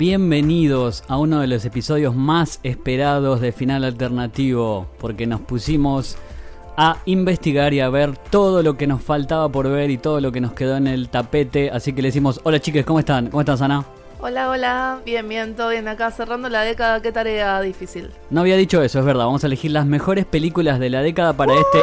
Bienvenidos a uno de los episodios más esperados de Final Alternativo, porque nos pusimos a investigar y a ver todo lo que nos faltaba por ver y todo lo que nos quedó en el tapete. Así que le decimos, hola chicas, ¿cómo están? ¿Cómo estás, Ana? Hola, hola, bien, bien, todo bien acá, cerrando la década, qué tarea difícil. No había dicho eso, es verdad. Vamos a elegir las mejores películas de la década para este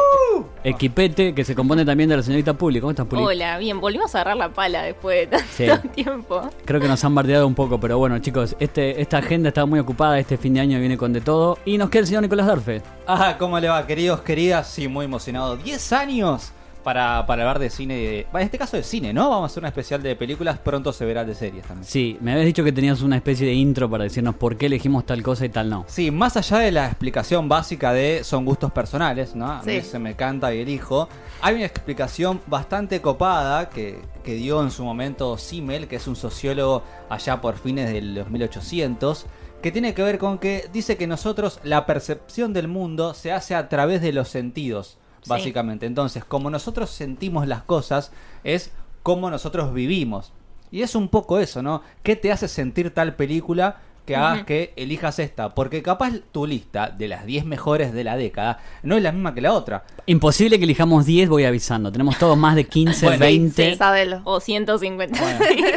equipete que se compone también de la señorita Puli. ¿Cómo estás, Puli? Hola, bien, volvimos a agarrar la pala después de tanto Sí. tiempo. Creo que nos han bardeado un poco, pero bueno, chicos, este, esta agenda está muy ocupada. Este fin de año viene con de todo. Y nos queda el señor Nicolás Darfe. Ah, ¿cómo le va, queridos, queridas? Sí, muy emocionado. 10 años para, para hablar de cine. y de- En este caso de cine, ¿no? Vamos a hacer una especial de películas. Pronto se verá de series también. Sí, me habías dicho que tenías una especie de intro para decirnos por qué elegimos tal cosa y tal no. Sí, más allá de la explicación básica de son gustos personales, ¿no? A mí Sí. se me canta y elijo. Hay una explicación bastante copada que, que dio en su momento Simmel, que es un sociólogo allá por fines de los 1800, que tiene que ver con que dice que nosotros la percepción del mundo se hace a través de los sentidos, Sí. básicamente. Entonces, como nosotros sentimos las cosas, es como nosotros vivimos. Y es un poco eso, ¿no? ¿Qué te hace sentir tal película que hagas que elijas esta? Porque capaz tu lista de las 10 mejores de la década no es la misma que la otra. Imposible que elijamos 10, voy avisando. Tenemos todos más de 15, Bueno, 20, Sí, sabelo. O 150.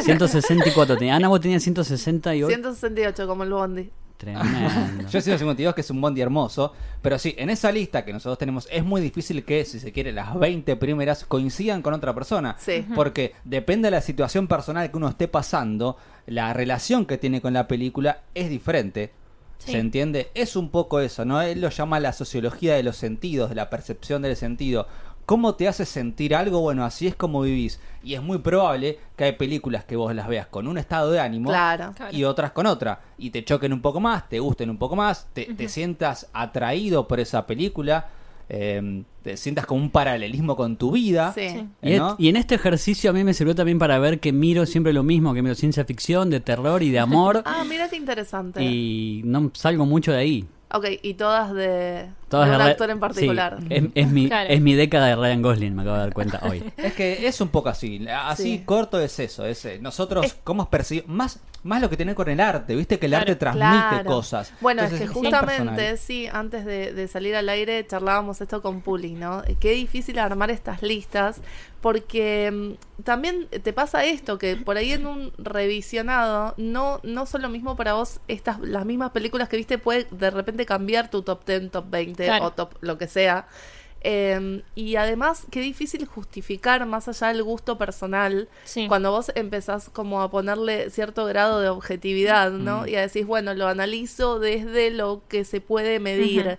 164. tenía- Ana, vos tenías 168. 168 como el Bondi. Tremendo. Yo he 52, que es un bondi hermoso. Pero sí, en esa lista que nosotros tenemos es muy difícil que, si se quiere, las 20 primeras coincidan con otra persona. Sí. Porque depende de la situación personal que uno esté pasando, la relación que tiene con la película es diferente. Sí. ¿Se entiende? Es un poco eso, ¿no? Él lo llama la sociología de los sentidos, de la percepción del sentido. ¿Cómo te hace sentir algo? Bueno, así es como vivís. Y es muy probable que hay películas que vos las veas con un estado de ánimo Claro. Y otras con otra. Y te choquen un poco más, te gusten un poco más, te, te sientas atraído por esa película, eh, te sientas como un paralelismo con tu vida. Sí. Y en este ejercicio a mí me sirvió también para ver que miro siempre lo mismo, que miro ciencia ficción, de terror y de amor. Ah, mira qué interesante. y no salgo mucho de ahí. Ok, y todas de, Todas de un actor en particular. Sí, es, es mi, Claro. es mi década de Ryan Gosling, me acabo de dar cuenta hoy. Es que es un poco así, así Sí. corto es eso, es eh, nosotros Es- cómo percibimos, más, más lo que tiene con el arte, viste que el Claro, arte transmite Claro. cosas. Bueno, Entonces, es que justamente, personal. sí, antes de, de salir al aire charlábamos esto con Puli, ¿no? Qué difícil armar estas listas, porque mm, también te pasa esto, que por ahí en un revisionado, no, no son lo mismo para vos estas, las mismas películas que viste, puede de repente cambiar tu top 10, top 20 Claro. o top lo que sea. Eh, y además, qué difícil justificar más allá del gusto personal Sí. cuando vos empezás como a ponerle cierto grado de objetividad, ¿no? Mm. Y a decir, bueno, lo analizo desde lo que se puede medir.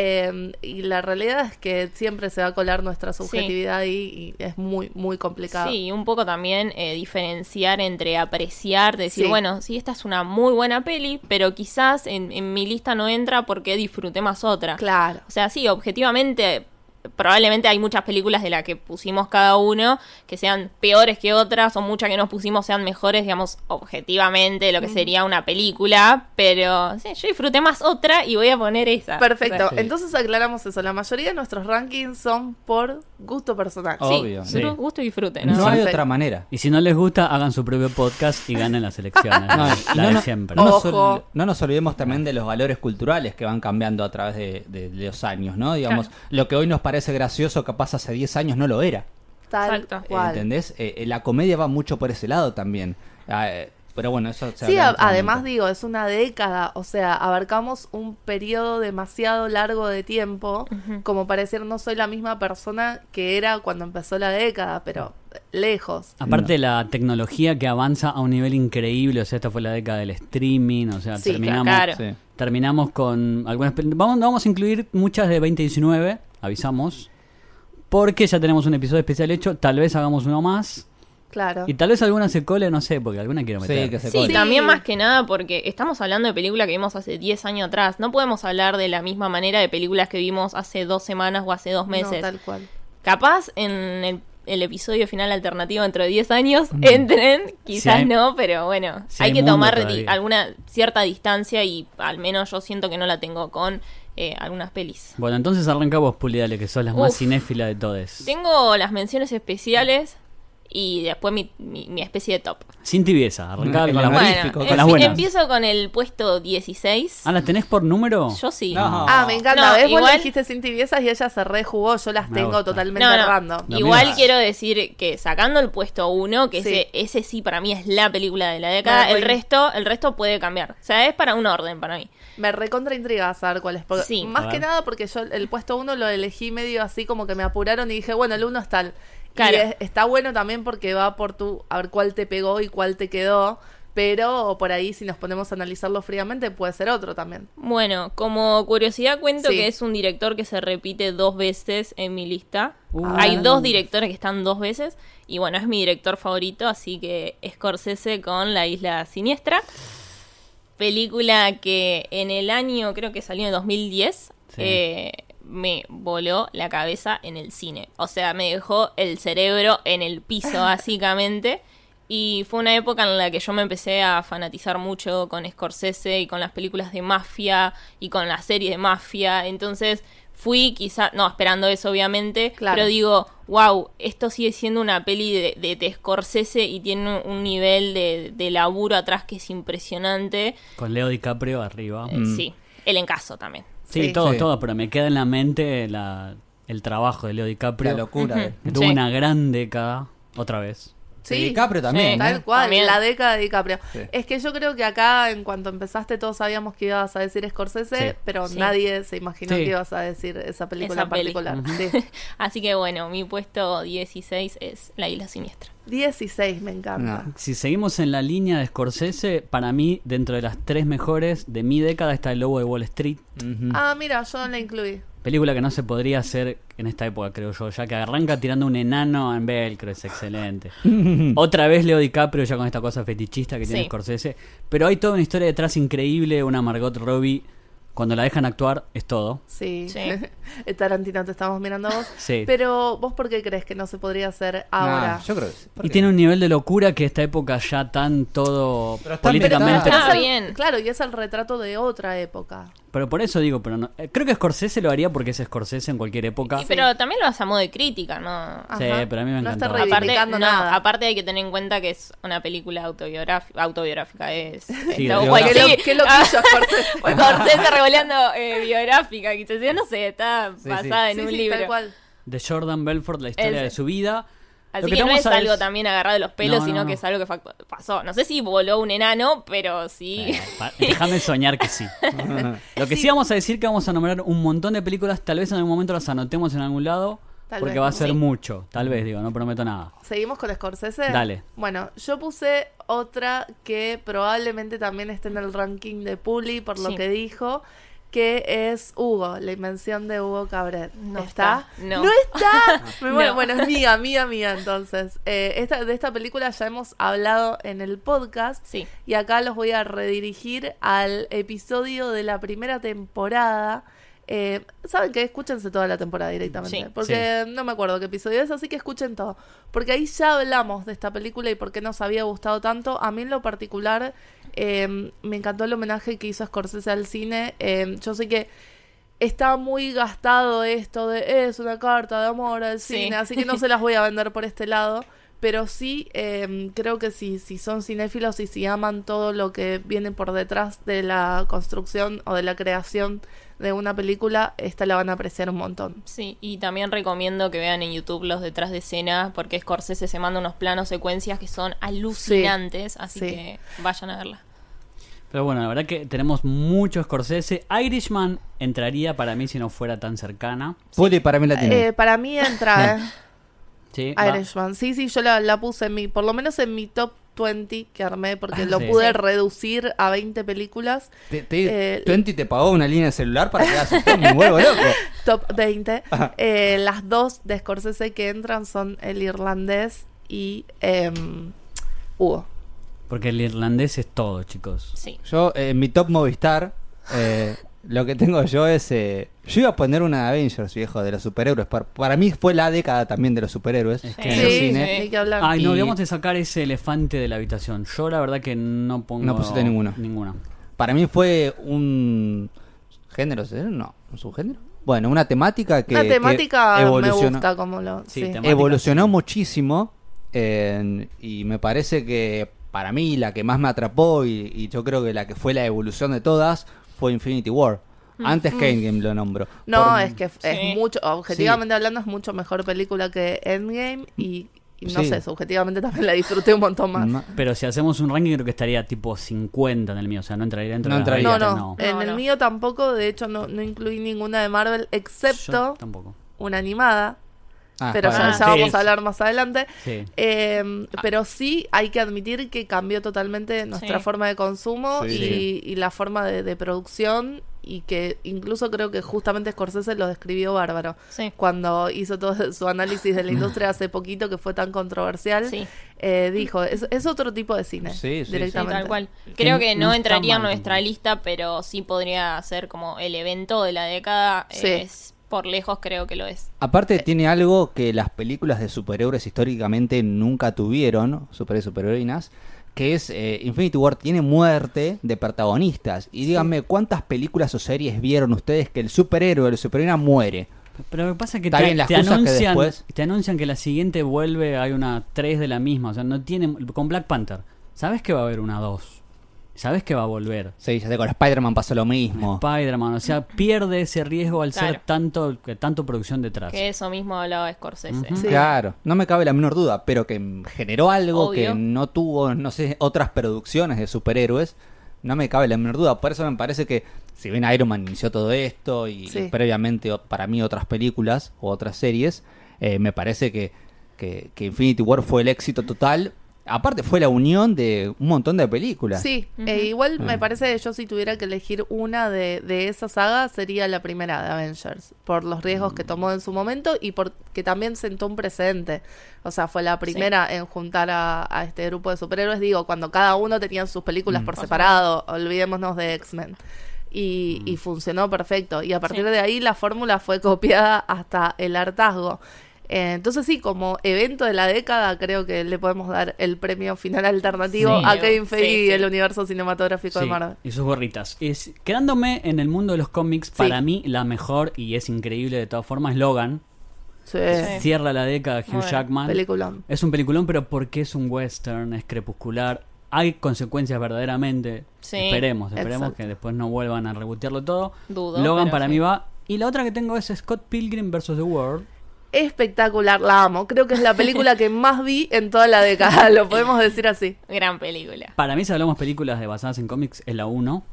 Eh, y la realidad es que siempre se va a colar nuestra subjetividad y, y es muy, muy complicado. Sí, un poco también eh, diferenciar entre apreciar, decir, Sí. bueno, sí, esta es una muy buena peli, pero quizás en, en mi lista no entra porque disfruté más otra. Claro. O sea, sí, objetivamente, probablemente hay muchas películas de las que pusimos cada uno que sean peores que otras, o muchas que nos pusimos sean mejores, digamos, objetivamente, de lo que sería una película, pero sí, yo disfruté más otra y voy a poner esa. Perfecto. O sea, Sí. Entonces aclaramos eso. La mayoría de nuestros rankings son por gusto personal. sí, Obvio. Sí. gusto- gusto y disfrute, No, ¿no? hay Perfecto. otra manera. Y si no les gusta, hagan su propio podcast y ganen las elecciones. No, la y la no, de no- siempre. no nos, Ojo. ol- no nos olvidemos también de los valores culturales que van cambiando a través de, de- de los años, ¿no? Digamos, Claro. lo que hoy nos parece gracioso, capaz hace 10 años no lo era. Tal Exacto. cual. ¿Entendés? Eh, eh, la comedia va mucho por ese lado también. Ah, eh, pero bueno, eso se Sí, además digo, es una década, o sea, abarcamos un periodo demasiado largo de tiempo como para decir no soy la misma persona que era cuando empezó la década, pero lejos. Aparte la tecnología que avanza a un nivel increíble, o sea, esta fue la década del streaming, o sea, Sí, terminamos, claro. Sí. terminamos con algunas vamos, vamos a incluir muchas de 2019, avisamos, porque ya tenemos un episodio especial hecho, tal vez hagamos uno más, Claro. y tal vez alguna se cole, no sé, porque alguna quiero Sí, meter. que se Sí, cole. también más que nada porque estamos hablando de películas que vimos hace 10 años atrás. No podemos hablar de la misma manera de películas que vimos hace dos semanas o hace dos No, meses. tal cual. Capaz en el, el episodio final alternativo dentro de 10 años entren, quizás hay- no, pero bueno, si hay, hay que tomar di- alguna cierta distancia y al menos yo siento que no la tengo con eh, algunas pelis. Bueno, entonces arranca vos, Puli, dale, que sos la más cinéfila de todas. Tengo las menciones especiales Y después mi, mi, mi especie de top. Sin tibieza, arrancaba con, las bueno, con las buenas. empiezo con el puesto 16. Ah, ¿las tenés por número? Yo sí. No. Ah, me encanta. No, ¿Ves? Vos igual- le dijiste sin tibiezas y ella se rejugó. Yo las Me tengo gusta. totalmente No, no. random. No, Igual mira. quiero decir que sacando el puesto 1, que Sí. ese, ese sí para mí es la película de la década, Bueno, el resto, el resto puede cambiar. O sea, es para un orden para mí. Me recontra intriga saber cuál es. porque- Sí. más que nada porque yo el puesto uno lo elegí medio así como que me apuraron y dije, bueno, el uno es tal. Claro. Y es- está bueno también porque va por tu, a ver cuál te pegó y cuál te quedó. Pero por ahí, si nos ponemos a analizarlo fríamente, puede ser otro también. Bueno, como curiosidad cuento Sí. que es un director que se repite dos veces en mi lista. Uh. Hay dos directores que están dos veces y bueno, es mi director favorito, así que Scorsese con La Isla Siniestra. Película que en el año, creo que salió en 2010, Sí. eh, me voló la cabeza en el cine. O sea, me dejó el cerebro en el piso, básicamente. Y fue una época en la que yo me empecé a fanatizar mucho con Scorsese y con las películas de mafia y con la serie de mafia. Entonces fui quizá, no esperando eso obviamente, Claro. pero digo, wow, esto sigue siendo una peli de, de, de Scorsese y tiene un nivel de, de laburo atrás que es impresionante. Con Leo DiCaprio arriba. Eh, Sí, el encaso también. Sí, Sí. todo, Sí. todo, pero me queda en la mente la, el trabajo de Leo DiCaprio. La locura. De- que tuvo Sí. una gran década, otra vez. Sí. De DiCaprio también. Sí. ¿eh? Tal cual, También. la década de DiCaprio. Sí. Es que yo creo que acá, en cuanto empezaste, todos sabíamos que ibas a decir Scorsese, Sí. pero Sí. nadie se imaginó Sí. que ibas a decir esa película Esa en particular. Así que bueno, mi puesto 16 es La Isla Siniestra. 16, me encanta. No. Si seguimos en la línea de Scorsese, para mí, dentro de las tres mejores de mi década está El Lobo de Wall Street. Ah, mira, yo no la incluí. Película que no se podría hacer en esta época, creo yo, ya que arranca tirando un enano en velcro, es excelente. Otra vez Leo DiCaprio ya con esta cosa fetichista que tiene Sí. Scorsese. Pero hay toda una historia detrás increíble, una Margot Robbie, cuando la dejan actuar, es todo. Sí. Sí. Tarantino, te estamos mirando a vos. Sí. Pero, ¿vos por qué crees que no se podría hacer ahora? Nah, yo creo que sí. ¿Por Y qué? tiene un nivel de locura que esta época ya tan todo Pero está políticamente... Ah, es el- bien. Claro, y es el retrato de otra época. Pero por eso digo, pero no- eh, creo que Scorsese lo haría porque es Scorsese en cualquier época. Y- pero también lo hace a modo de crítica, ¿no? Sí, pero a mí me No está. Aparte, no, nada. aparte hay que tener en cuenta que es una película autobiográfica, autobiográfica es, Sí, está biográfica. guay, Qué, sí. lo, qué loquillo, Scorsese. Scorsese revoleando eh, biográfica, quizás yo no sé, está Sí, sí. basada en Sí, un sí, libro. tal cual. De Jordan Belfort, la historia Ese. de su vida. Así Lo que, te no es a algo también agarrado de los pelos, No, sino no, que es algo que fact- pasó. No sé si voló un enano, pero sí. Eh, pa- Déjame soñar que sí. Lo que sí. vamos a decir que vamos a nombrar un montón de películas, tal vez en algún momento las anotemos en algún lado, Tal porque vez, va a ser sí. mucho, tal vez, digo, no prometo nada. ¿Seguimos con Scorsese? Dale. Bueno, yo puse otra que probablemente también esté en el ranking de Puli por lo Sí. que dijo, que es Hugo, la invención de Hugo Cabret. No ¿Está? está, no. está. No. Bueno, es mía, mía, mía. Entonces, Eh, esta, de esta película ya hemos hablado en el podcast. Sí. Y acá los voy a redirigir al episodio de la primera temporada. Eh, Saben que escúchense toda la temporada directamente. Sí. porque no me acuerdo qué episodio es, así que escuchen todo. Porque ahí ya hablamos de esta película y por qué nos había gustado tanto. A mí en lo particular eh, me encantó el homenaje que hizo Scorsese al cine. Eh, yo sé que está muy gastado esto de es una carta de amor al Sí. cine, así que no se las voy a vender por este lado. Pero sí, eh, creo que si, si son cinéfilos y si aman todo lo que viene por detrás de la construcción o de la creación de una película, esta la van a apreciar un montón. Sí, y también recomiendo que vean en YouTube los detrás de escena, porque Scorsese se manda unos planos secuencias que son alucinantes, así sí. que vayan a verla. Pero bueno, la verdad que tenemos mucho Scorsese. Irishman entraría para mí si no fuera tan cercana. Puli para mí la tiene. Eh, para mí entra, ¿eh? Sí, va. Irishman. Sí, sí, yo la, la puse en mi, por lo menos en mi top 20 que armé, porque lo Sí. pude Sí. reducir a 20 películas. Te, te, eh, Twenty te pagó una línea de celular para que hagas un me vuelvo loco. Top 20. Eh, las dos de Scorsese que entran son el irlandés y em, Hugo. Porque el irlandés es todo, chicos. Sí. Yo, eh, en mi top Movistar, eh, lo que tengo yo es. eh, yo iba a poner una de Avengers, viejo, de los superhéroes. Para, para mí fue la década también de los superhéroes. Es Sí. que- en el Sí, cine. hablar. Ay, no, debemos de sacar ese elefante de la habitación. Yo la verdad que no pongo... No pusiste ninguno. Ninguna. Para mí fue un. ¿Género? ¿sí? No, ¿un subgénero? Bueno, una temática que. La que temática me evolucionó- gusta como lo... Sí, sí. temática. Evolucionó muchísimo Eh, y me parece que para mí la que más me atrapó y, y yo creo que la que fue la evolución de todas fue Infinity War. Antes que Endgame lo nombro. No, Por- es que es Sí. mucho, objetivamente hablando, es mucho mejor película que Endgame y, y no Sí. sé, subjetivamente también la disfruté un montón más. Pero si hacemos un ranking creo que estaría tipo 50 en el mío, o sea, no entraría dentro No de entraría. No, 20, no, No, en el mío tampoco, de hecho no, no incluí ninguna de Marvel, excepto tampoco. una animada, Ah, pero ya, vamos a hablar más adelante. Sí. Eh, pero sí hay que admitir que cambió totalmente nuestra Sí. forma de consumo Sí. y, y la forma de, de producción y que incluso creo que justamente Scorsese lo describió bárbaro Sí. cuando hizo todo su análisis de la industria hace poquito que fue tan controversial. Sí. eh, dijo, es, es otro tipo de cine Sí, sí, sí. Sí, directamente. tal cual. Creo que no entraría en nuestra lista, pero sí podría ser como el evento de la década. Sí. Es, por lejos creo que lo es. Aparte tiene algo que las películas de superhéroes históricamente nunca tuvieron, superhéroes y superheroínas, que es eh, Infinity War tiene muerte de protagonistas. Y díganme, ¿cuántas películas o series vieron ustedes que el superhéroe o la superheroína muere? Pero lo que pasa es que bien, después- te anuncian que la siguiente vuelve, hay una 3 de la misma, o sea, no tiene con Black Panther. ¿Sabes que va a haber una 2? ¿Sabes que va a volver? Sí, ya sé, con Spider-Man pasó lo mismo. Spider-Man, o sea, pierde ese riesgo al ser tanto que tanto producción detrás. Que eso mismo hablaba Scorsese. Ujú. Sí. Claro, no me cabe la menor duda, pero que generó algo Obvio. que no tuvo, no sé, otras producciones de superhéroes, no me cabe la menor duda. Por eso me parece que, si bien Iron Man inició todo esto y Sí. previamente o- para mí otras películas o otras series, eh, me parece que, que, que Infinity War fue el éxito total. Aparte fue la unión de un montón de películas. Sí, e igual me Ah. parece que yo si tuviera que elegir una de, de esa saga sería la primera de Avengers, por los riesgos Mm. que tomó en su momento y porque también sentó un precedente. O sea, fue la primera en juntar a, a este grupo de superhéroes, digo, cuando cada uno tenía sus películas por Por separado, olvidémonos de X-Men. Y, y funcionó perfecto. Y a partir Sí. de ahí la fórmula fue copiada hasta el hartazgo. Eh, entonces sí, como evento de la década creo que le podemos dar el premio final alternativo Sí. a Kevin Feige Sí, y sí. el universo cinematográfico de Marvel. y sus gorritas. Es- quedándome en el mundo de los cómics, para mí la mejor, y es increíble de todas formas, es Logan. Cierra la década Hugh Bueno, Jackman. Peliculón. Es un peliculón, pero porque es un western, es crepuscular. Hay consecuencias verdaderamente. Sí, esperemos, esperemos exacto. que después no vuelvan a rebotearlo todo. Dudo, Logan para sí. mí va. Y la otra que tengo es Scott Pilgrim vs. The World. Espectacular, la amo. Creo que es la película que más vi en toda la década, lo podemos decir así. Gran película. Para mí, si hablamos películas de basadas en cómics, es la 1.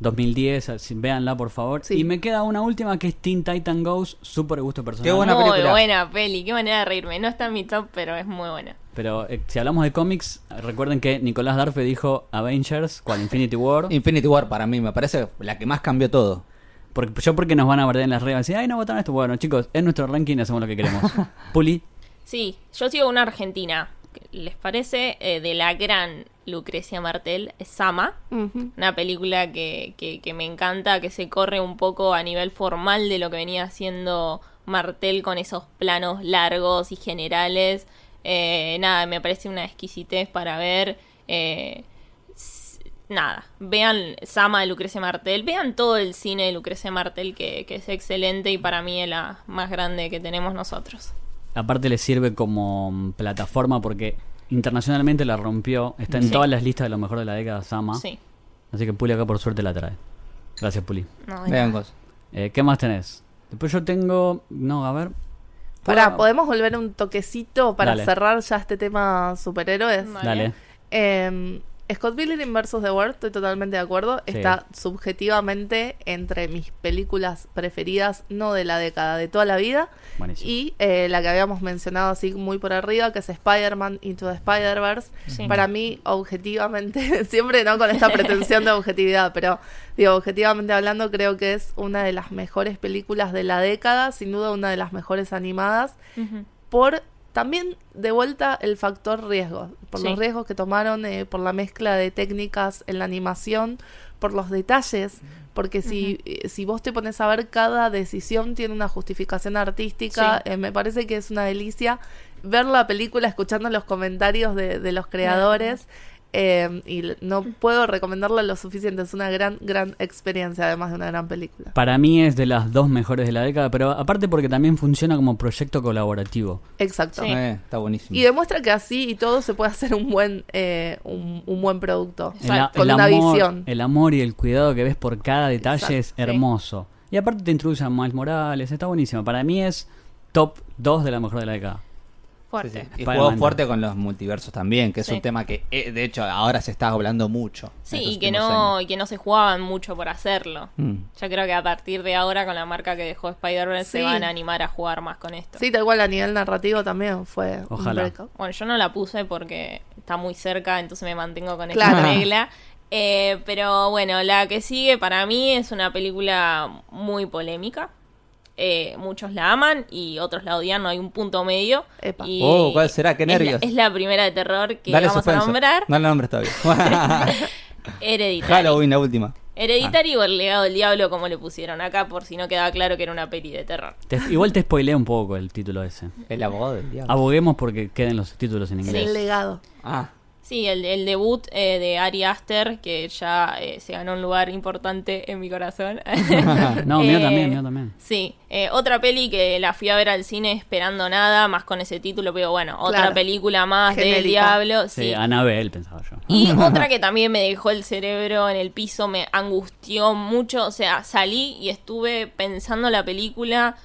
2010, así, véanla por favor. Sí. Y me queda una última que es Teen Titan Goes, súper gusto personal. Qué buena muy película. buena peli. Qué manera de reírme. No está en mi top, pero es muy buena. Pero eh, si hablamos de cómics, recuerden que Nicolás Darfe dijo Avengers, cual Infinity War. Infinity War para mí me parece la que más cambió todo. Porque, yo porque nos van a perder en las redes y decir, ay, no votaron esto. Bueno, chicos, es nuestro ranking, hacemos lo que queremos. Puli, Sí, yo sigo una argentina. ¿Les parece? Eh, de la gran Lucrecia Martel, Sama. Una película que, que, que me encanta, que se corre un poco a nivel formal de lo que venía haciendo Martel con esos planos largos y generales. Eh, nada, me parece una exquisitez para ver. eh, nada, vean Sama de Lucrecia Martel, vean todo el cine de Lucrecia Martel, que, que es excelente y para mí es la más grande que tenemos nosotros. aparte le sirve como mm, plataforma porque internacionalmente la rompió. Está en Sí. todas las listas de lo mejor de la década, Sama. Sí. Así que Puli acá por suerte la trae. Gracias, Puli. No, Vean cosas. Eh, ¿Qué más tenés? Después yo tengo... No, a ver. Pará, ¿Puedo- ¿podemos volver un toquecito para Dale. cerrar ya este tema superhéroes? Dale. Eh, Scott Pilgrim vs. The World, estoy totalmente de acuerdo. Sí. Está subjetivamente entre mis películas preferidas, no de la década, de toda la vida. Buenísimo. Y eh, la que habíamos mencionado así muy por arriba, que es Spider-Man Into the Spider-Verse. Sí. Para mí, objetivamente, siempre no con esta pretensión de objetividad, pero digo, objetivamente hablando, creo que es una de las mejores películas de la década, sin duda una de las mejores animadas por también de vuelta el factor riesgo, por Sí. los riesgos que tomaron, eh, por la mezcla de técnicas en la animación, por los detalles, porque si, eh, si vos te pones a ver cada decisión tiene una justificación artística, Sí. eh, me parece que es una delicia ver la película escuchando los comentarios de, de los creadores. Eh, y no puedo recomendarla lo suficiente. Es una gran, gran experiencia, además de una gran película. Para mí es de las dos mejores de la década, pero aparte porque también funciona como proyecto colaborativo. Exacto. Sí. Eh, está buenísimo. Y demuestra que así y todo se puede hacer un buen, eh, un, un buen producto. El, a- con el una amor, visión. el amor y el cuidado que ves por cada detalle Exacto, es sí. hermoso. Y aparte te introduce a Miles Morales, está buenísimo. Para mí es top 2 de la mejor de la década. Fuerte. sí. Y jugó fuerte con los multiversos también, que es Sí. un tema que eh, de hecho ahora se está hablando mucho. Sí, y que no, y que no se jugaban mucho por hacerlo. Mm. Yo creo que a partir de ahora, con la marca que dejó Spider-Man, se van a animar a jugar más con esto. Sí, tal cual a nivel narrativo también fue Ojalá. Bueno, yo no la puse porque está muy cerca, entonces me mantengo con Claro. esta regla. Eh, pero bueno, la que sigue para mí es una película muy polémica. Eh, muchos la aman y otros la odian, no hay un punto medio. Epa. Y Oh, ¿cuál será? Qué es la- nervios. Es la, primera de terror que Dale vamos suspenso. a nombrar. No la nombres todavía. Hereditary. Halloween, la última. Hereditary o El legado del diablo, como le pusieron acá, por si no quedaba claro que era una peli de terror. Te- igual te spoileé un poco el título ese. El abogado del diablo. Aboguemos porque queden los títulos en inglés. El legado. Ah, Sí, el, el debut eh, de Ari Aster, que ya eh, se ganó un lugar importante en mi corazón. No, mío Eh, también, mío también. Sí, eh, otra peli que la fui a ver al cine esperando nada, más con ese título, pero bueno, otra Claro. película más del diablo. Sí, Sí. Anabel pensaba yo. Y otra que también me dejó el cerebro en el piso, me angustió mucho. O sea, salí y estuve pensando la película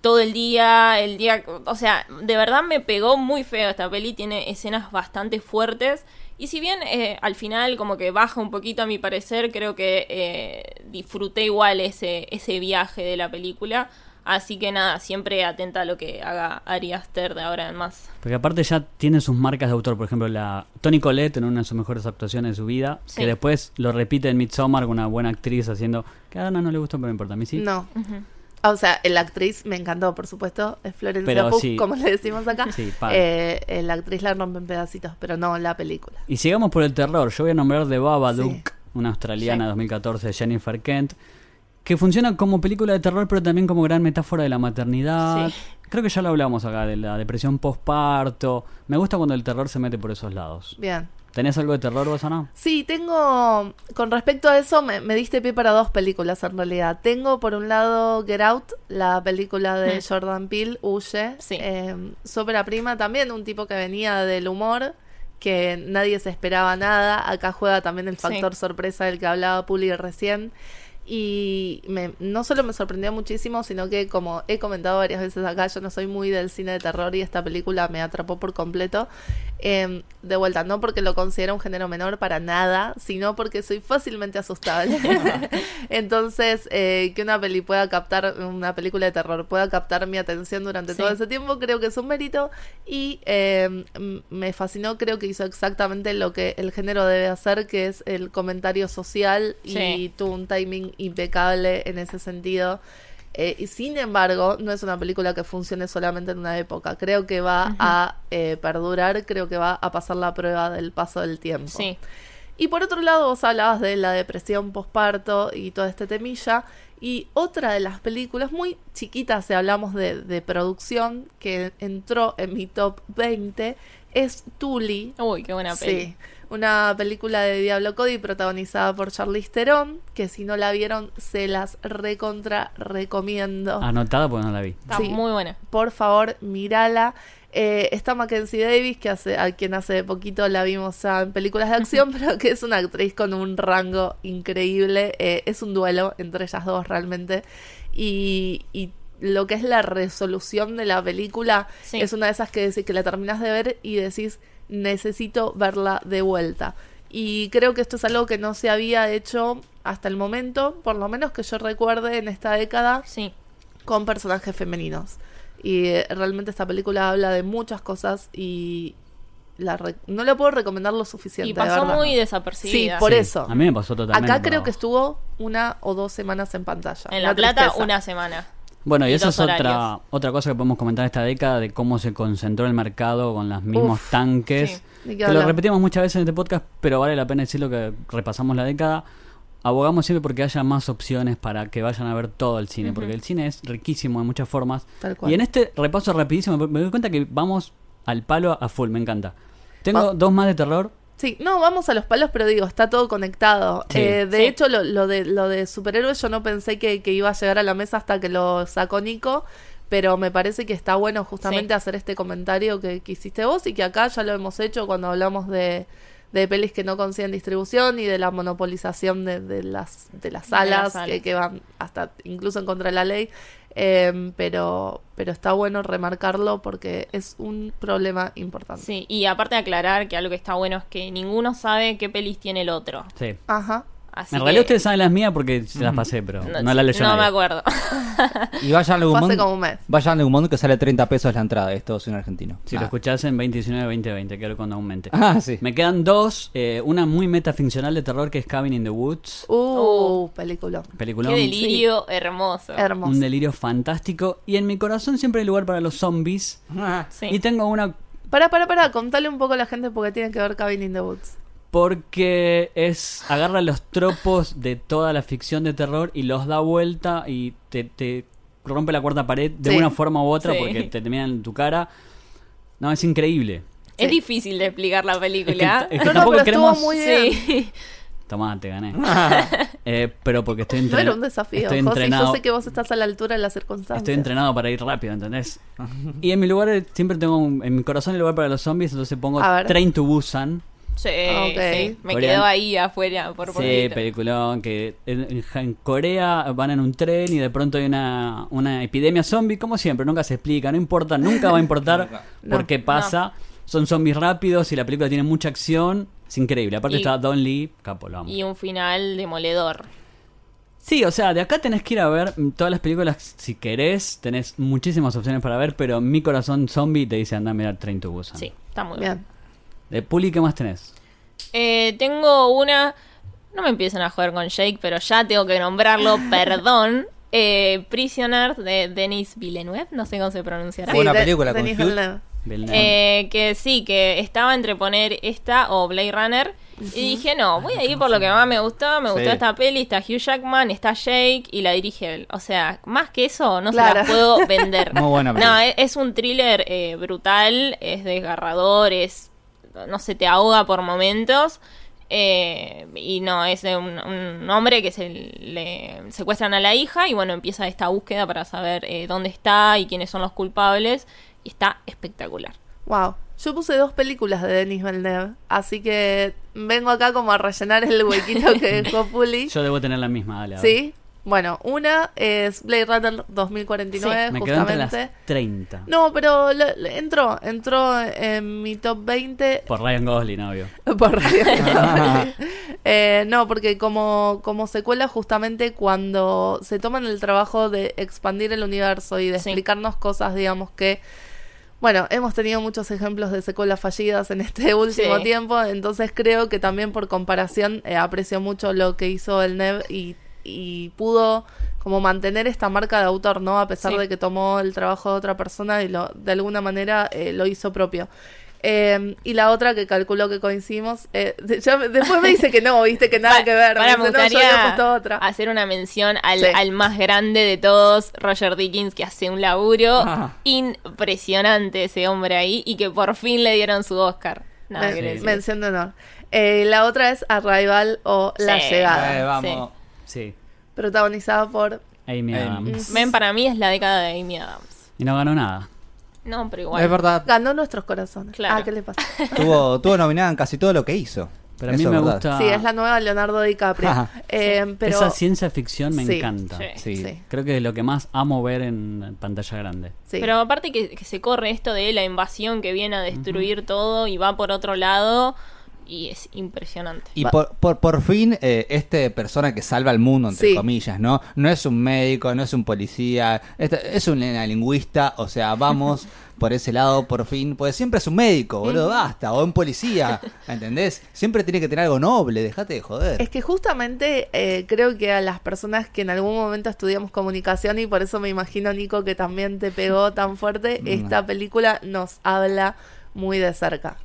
todo el día, el día, o sea, de verdad me pegó muy feo esta peli, tiene escenas bastante fuertes. Y si bien eh, al final como que baja un poquito a mi parecer, creo que eh, disfruté igual ese, ese viaje de la película. Así que nada, siempre atenta a lo que haga Ari Aster de ahora en más. Porque aparte ya tiene sus marcas de autor. Por ejemplo, la Tony Collette en una de sus mejores actuaciones de su vida. Sí. Que después lo repite en Midsommar con una buena actriz haciendo. Que a Ana no le gustó, pero no importa. A mí sí. No. O sea, la actriz me encantó, por supuesto. Es Florencia Pugh, sí. como le decimos acá. Sí. Eh, la actriz la rompe en pedacitos, pero no la película. Y sigamos por el terror. Yo voy a nombrar The Babadook, Sí. una australiana Sí. 2014 de Jennifer Kent. Que funciona como película de terror, pero también como gran metáfora de la maternidad. Sí. Creo que ya lo hablamos acá, de la depresión postparto. Me gusta cuando el terror se mete por esos lados. Bien. ¿Tenés algo de terror vos o no? Sí, tengo. Con respecto a eso, me, me diste pie para dos películas en realidad. Tengo por un lado Get Out, la película de Mm. Jordan Peele, Huye. Sí. Eh, Sopra prima también, un tipo que venía del humor, que nadie se esperaba nada. Acá juega también el Sí. factor sorpresa del que hablaba Puli recién. Y me, no solo me sorprendió muchísimo, sino que como he comentado varias veces acá, yo no soy muy del cine de terror y esta película me atrapó por completo. Eh, de vuelta, no porque lo considero un género menor para nada, sino porque soy fácilmente asustable. Entonces, eh, que una peli pueda captar, una película de terror pueda captar mi atención durante Sí. todo ese tiempo, creo que es un mérito. Y eh, me fascinó, creo que hizo exactamente lo que el género debe hacer, que es el comentario social y tuvo un timing impecable en ese sentido. Eh, y sin embargo, no es una película que funcione solamente en una época. Creo que va a eh, perdurar, creo que va a pasar la prueba del paso del tiempo. Sí. Y por otro lado, vos hablabas de la depresión posparto y todo este temilla. Y otra de las películas muy chiquitas, si hablamos de, de producción, que entró en mi top 20, es Tully. Uy, qué buena peli. Sí, una película de Diablo Cody protagonizada por Charlize Theron, que si no la vieron, se las recontra recomiendo. Anotada porque no la vi. Está Sí. muy buena. Por favor, mírala. Eh, está Mackenzie Davis, que hace, a quien hace poquito la vimos en películas de acción, pero que es una actriz con un rango increíble. Eh, es un duelo entre ellas dos realmente. Y, y lo que es la resolución de la película Sí. es una de esas que decís que la terminas de ver y decís necesito verla de vuelta. Y creo que esto es algo que no se había hecho hasta el momento, por lo menos que yo recuerde en esta década Sí. con personajes femeninos. Y eh, realmente esta película habla de muchas cosas y la re- no la puedo recomendar lo suficiente. Y de pasó verdad. muy Sí, desapercibida. por Sí, eso. A mí me pasó totalmente. Acá creo por que estuvo una o dos semanas en pantalla. En La Plata, tristeza. una semana. Bueno, y y eso dos es otra, otra cosa que podemos comentar esta década de cómo se concentró el mercado con los mismos Uf, tanques. sí. Que lo repetimos muchas veces en este podcast, pero vale la pena decirlo que repasamos la década. Abogamos siempre porque haya más opciones para que vayan a ver todo el cine, porque el cine es riquísimo en muchas formas. Tal cual. Y en este repaso rapidísimo me me doy cuenta que vamos al palo a full, me encanta. Tengo Va- dos más de terror Sí, no, vamos a los palos, pero digo, está todo conectado. Sí. Eh, de Sí. hecho, lo, lo de, lo de superhéroes yo no pensé que, que iba a llegar a la mesa hasta que lo sacó Nico, pero me parece que está bueno justamente Sí. hacer este comentario que, que hiciste vos y que acá ya lo hemos hecho cuando hablamos de, de pelis que no consiguen distribución y de la monopolización de, de las, de las De las salas salas. que, que van hasta incluso en contra de la ley. Eh, pero, pero está bueno remarcarlo porque es un problema importante. Sí, y aparte de aclarar que algo que está bueno es que ninguno sabe qué pelis tiene el otro. Sí. Ajá. Así En realidad que- ustedes saben las mías porque se las pasé, pero no, las leyó No nadie. me acuerdo. Y vayan a Legumón. como un mes. Vayan a Legumón que sale 30 pesos la entrada. Esto es un argentino. Si Ah. lo escuchás en 2019-2020, que cuando aumente. Ah, sí. Me quedan dos. eh, una muy metaficcional de terror que es Cabin in the Woods. Uh, Oh. película. Película Qué delirio hermoso. Hermoso. un delirio fantástico. Y en mi corazón siempre hay lugar para los zombies. Ah. Sí. Y tengo una Para, para, para, contale un poco a la gente porque tiene que ver Cabin in the Woods. Porque es agarra los tropos de toda la ficción de terror y los da vuelta y te, te rompe la cuarta pared de Sí. una forma u otra Sí. porque te terminan en tu cara. No, es increíble. Es Sí. difícil de explicar la Es que, película. es que No, no, tampoco pero queremos... estuvo muy bien. Sí. Tomá, te gané. Eh, pero porque estoy No entrenado. era un desafío, Estoy José. entrenado. Yo sé que vos estás a la altura de las circunstancias. Estoy entrenado para ir rápido, ¿entendés? Y en mi lugar eh, siempre tengo un- en mi corazón el lugar para los zombies, entonces pongo. Train to Busan. Sí, Ok. sí. Me Coreano. quedo ahí afuera por Sí, poquito. peliculón que en, Corea van en un tren y de pronto hay una, una epidemia zombie, como siempre, nunca se explica, no importa, nunca va a importar No. por qué pasa. Son zombies rápidos y la película tiene mucha acción. Es increíble. Aparte Y- está Don Lee, capo, lo amo. Y un final demoledor. Sí, o sea, de acá tenés que ir a ver todas las películas si querés. Tenés muchísimas opciones para ver, pero mi corazón zombie te dice anda a mirar Train to Busan. Sí, está muy bien. Bien. De Puli, ¿qué más tenés? Eh, tengo una. No me empiecen a joder con Jake, pero ya tengo que nombrarlo, perdón. Eh, Prisoner de Denis Villeneuve, no sé cómo se pronunciará. Buena de- película con. Villeneuve. Eh, que sí, que estaba entre poner esta o Blade Runner. Y dije, no, voy a ir por lo que más me gustó. Me gustó Sí. esta peli, está Hugh Jackman, está Jake y la dirige él. O sea, más que eso, no Claro. se las puedo vender. Muy buena No, película. es, es un thriller eh, brutal, es desgarrador, es. No se te ahoga por momentos. eh, y no, es de un, un hombre que se le secuestran a la hija y bueno, empieza esta búsqueda para saber eh, dónde está y quiénes son los culpables. Y está espectacular. Wow. Yo puse dos películas de Denis Villeneuve, así que vengo acá como a rellenar el huequito que dejó Puli. Yo debo tener la misma, dale. ¿Sí? Bueno, una es Blade Runner 2049, Me quedo entre justamente. las 30. No, pero le- le- entró, entró en mi top 20 Por Ryan Gosling, obvio. por radio. Eh, no, porque como, como secuela justamente cuando se toman el trabajo de expandir el universo y de Sí. explicarnos cosas, digamos que... Bueno, hemos tenido muchos ejemplos de secuelas fallidas en este último Sí. tiempo, entonces creo que también por comparación eh, aprecio mucho lo que hizo el NEV y, y pudo como mantener esta marca de autor, ¿no? A pesar Sí. de que tomó el trabajo de otra persona y lo, de alguna manera eh, lo hizo propio. Eh, y la otra que calculó que coincidimos, eh, ya me- después me dice que no, viste que nada que ver. Para, me dice, no, yo puesto otra. hacer una mención al, Sí. al más grande de todos, Roger Dickens, que hace un laburo Ah. impresionante ese hombre ahí y que por fin le dieron su Oscar. Men- decir. mención de honor. Eh, la otra es Arrival o La Sí. Llegada, Eh, vamos. Sí. Protagonizada por... Amy. Adams. Ven, para mí es la década de Amy Adams. Y no ganó nada. No, pero igual. Es verdad. Ganó nuestros corazones. Claro. Ah, ¿qué le pasa? Tuvo, tuvo nominada en casi todo lo que hizo. Pero a mí Eso me verdad. gusta. Sí, es la nueva Leonardo DiCaprio. Ajá. Eh, pero... Esa ciencia ficción me Sí. encanta. Sí. Sí. Sí, Creo que es lo que más amo ver en pantalla grande. sí. Pero aparte que, que se corre esto de la invasión que viene a destruir todo y va por otro lado y es impresionante. Y por, por, por fin, eh, este persona que salva al mundo, entre Sí. comillas, ¿no? No es un médico, no es un policía, este- es una lingüista, o sea, vamos por ese lado por fin, pues siempre es un médico, boludo, basta, o un policía, ¿entendés? Siempre tiene que tener algo noble, dejate de joder. Es que justamente eh, creo que a las personas que en algún momento estudiamos comunicación y por eso me imagino, Nico, que también te pegó tan fuerte, Mm. esta película nos habla muy de cerca.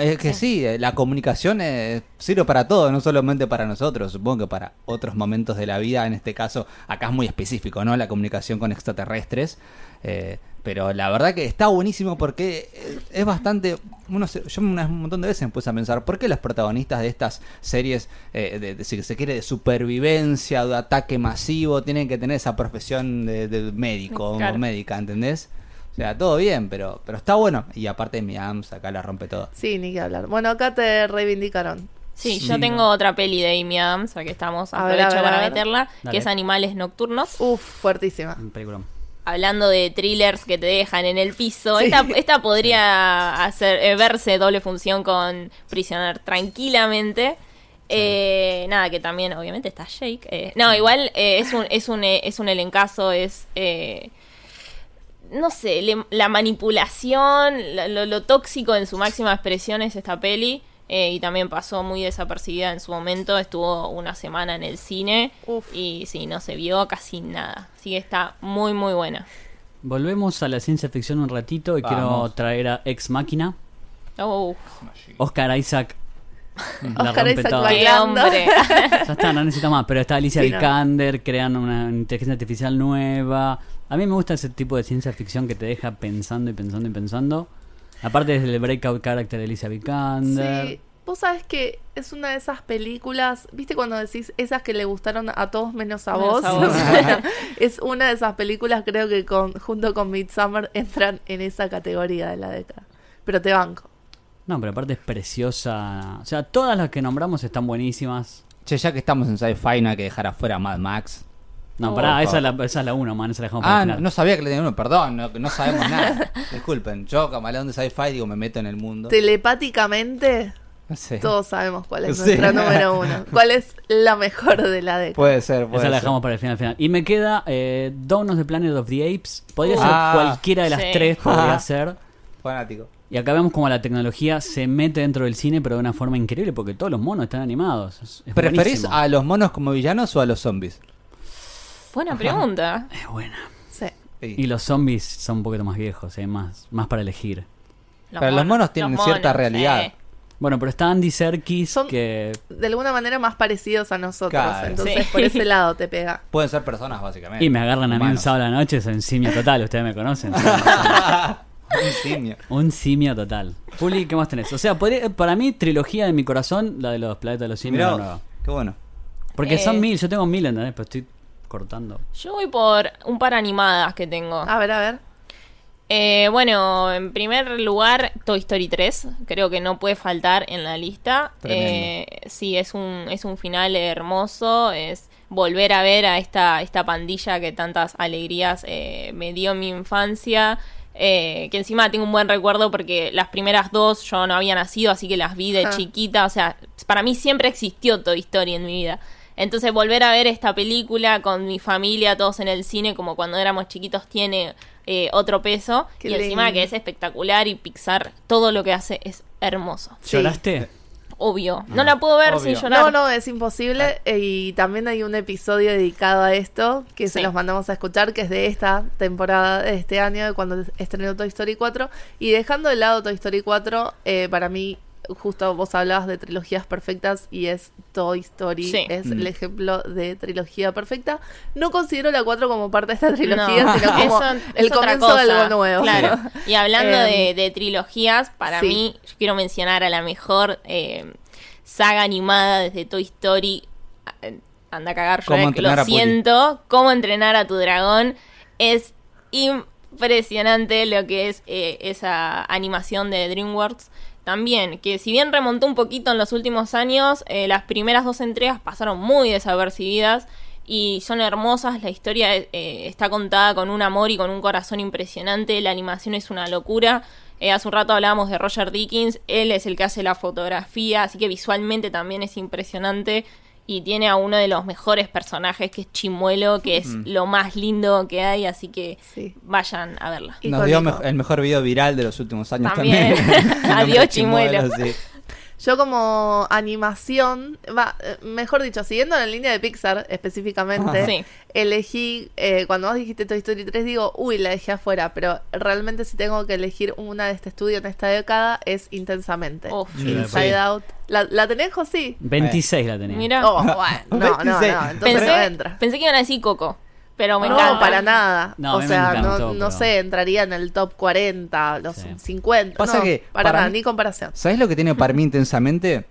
Es que sí, eh, la comunicación eh, sirve para todo, no solamente para nosotros, supongo que para otros momentos de la vida, en este caso, acá es muy específico, ¿no? La comunicación con extraterrestres. eh, pero la verdad que está buenísimo porque eh, es bastante uno se- yo un montón de veces me puse a pensar, ¿por qué los protagonistas de estas series, eh, de, de- si se quiere, de supervivencia, de ataque masivo, tienen que tener esa profesión de, de médico Claro. o médica, ¿entendés? O sea, todo bien, pero, pero está bueno. Y aparte mi AMS acá la rompe todo. Sí, ni que hablar. Bueno, acá te reivindicaron. Sí, Sí, yo no. tengo otra peli de Amy Adams, aquí estamos, A ver, a ver, para meterla, Dale. que es Animales Nocturnos. Uf, fuertísima. Un peliculón. Hablando de thrillers que te dejan en el piso, Sí. esta, esta podría hacer eh, verse doble función con Prisoner tranquilamente. Eh, nada, que también obviamente está Jake. eh, no, igual eh, es un es un eh, es un elencazo, es eh, no sé, le- la manipulación, la- lo, lo tóxico en su máxima expresión es esta peli. eh, y también pasó muy desapercibida en su momento. Estuvo una semana en el cine. Uf. Y sí, no se vio casi nada. Así que está muy, muy buena. Volvemos a la ciencia ficción un ratito y quiero traer a Ex Máquina. Oh, Oscar Isaac. la Oscar rompe Isaac qué Bailando. hombre. Ya está, no necesita más. Pero está Alicia Sí, no. Vikander, crean una inteligencia artificial nueva. A mí me gusta ese tipo de ciencia ficción que te deja pensando y pensando y pensando. Aparte es el breakout character de Alicia Vikander. Sí, vos sabes que es una de esas películas, ¿viste cuando decís esas que le gustaron a todos menos a Menos vos? a vos. Bueno, es una de esas películas, creo que con, junto con Midsummer entran en esa categoría de la década. Pero te banco. No, pero aparte es preciosa. O sea, todas las que nombramos están buenísimas. Che, ya que estamos en sci-fi, no hay que dejar afuera a Mad Max. No, Oh. pará, esa es la, esa es la 1, man. Esa la dejamos para Ah, el no, final. no sabía que le tenían uno, perdón, no, no sabemos nada. Disculpen, yo, camalón de sci-fi, digo, me meto en el mundo. Telepáticamente, No sé. todos sabemos cuál es Sí. nuestra número uno. ¿Cuál es la mejor de la década? Puede ser, puede Esa la dejamos para el final, final. Y me queda eh, Dawn of the Planet of the Apes. Podría Uh. ser Ah. cualquiera de las Sí. tres, podría ser. Fanático. Y acá vemos como la tecnología se mete dentro del cine, pero de una forma increíble, porque todos los monos están animados. Es, es ¿Preferís buenísimo. a los monos como villanos o a los zombies? Buena pregunta. Es buena. Sí. Sí. Y los zombies son un poquito más viejos, hay más, más para elegir. Pero los monos tienen cierta realidad. eh. Bueno, pero está Andy Serkis, Son- que De alguna manera más parecidos a nosotros. Claro. Entonces, Sí. por ese lado te pega. Pueden ser personas, básicamente. Y me agarran a mí un sábado a la noche, soy un simio total, ustedes me conocen. Un simio. un simio total. Juli, ¿qué más tenés? O sea, podría- para mí, trilogía de mi corazón, la de los planetas de los simios. Mirá nueva. qué bueno. Porque Eh. son mil, yo tengo mil, ¿entendés? Pero estoy cortando. Yo voy por un par animadas que tengo. A ver, a ver. Eh, bueno, en primer lugar, Toy Story 3. Creo que no puede faltar en la lista. Eh, sí, es un, es un final hermoso. Es volver a ver a esta, esta pandilla que tantas alegrías eh, me dio en mi infancia. Eh, que encima tengo un buen recuerdo porque las primeras dos yo no había nacido, así que las vi de chiquita. O sea, para mí siempre existió Toy Story en mi vida. Entonces volver a ver esta película con mi familia, todos en el cine, como cuando éramos chiquitos, tiene eh, otro peso. Qué y encima lindo. que es espectacular y Pixar, todo lo que hace es hermoso. Sí. ¿Lloraste? Obvio. No la puedo ver Obvio. sin llorar. No, no, es imposible. eh, Y también hay un episodio dedicado a esto que se los mandamos a escuchar, que es de esta temporada, de este año, de cuando estrenó Toy Story 4. Y dejando de lado Toy Story 4, eh, para mí, justo vos hablabas de trilogías perfectas y es Toy Story, Sí. es Mm. el ejemplo de trilogía perfecta. No considero la 4 como parte de esta trilogía, No, sino como eso el es otra comienzo de algo nuevo. Claro. Y hablando Em, de, de trilogías, para sí. mí, yo quiero mencionar a la mejor eh, saga animada desde Toy Story. Anda a cagar, ¿Cómo Shrek, entrenar lo siento. Cómo entrenar a tu dragón. Es impresionante lo que es eh, esa animación de DreamWorks. También, que si bien remontó un poquito en los últimos años, eh, las primeras dos entregas pasaron muy desapercibidas y son hermosas. La historia eh, está contada con un amor y con un corazón impresionante. La animación es una locura. Eh, hace un rato hablábamos de Roger Dickens. Él es el que hace la fotografía, así que visualmente también es impresionante. Y tiene a uno de los mejores personajes, que es Chimuelo, que es lo más lindo que hay. Así que Sí. vayan a verla. Nos dio me- el mejor video viral de los últimos años También. Adiós, Chimuelo, Chimuelo. sí. Yo como animación, va, mejor dicho, siguiendo la línea de Pixar específicamente, Sí. elegí, eh, cuando vos dijiste Toy Story 3, digo, uy, la dejé afuera, pero realmente si tengo que elegir una de este estudio en esta década es Intensamente. Uf. Sí, Inside sí. Out. ¿La, ¿La tenés, José? 26 la tenía. Mira, Oh, bueno, no, no, no, 26. entonces no pensé, entra. pensé que iban a decir Coco. Pero me no, encanta. para nada. No, o sea, encantó, no, no pero- sé, entraría en el top 40, los Sí. 50. Pasa no, que para, para nada, mí- ni comparación. ¿Sabes lo que tiene para mí intensamente?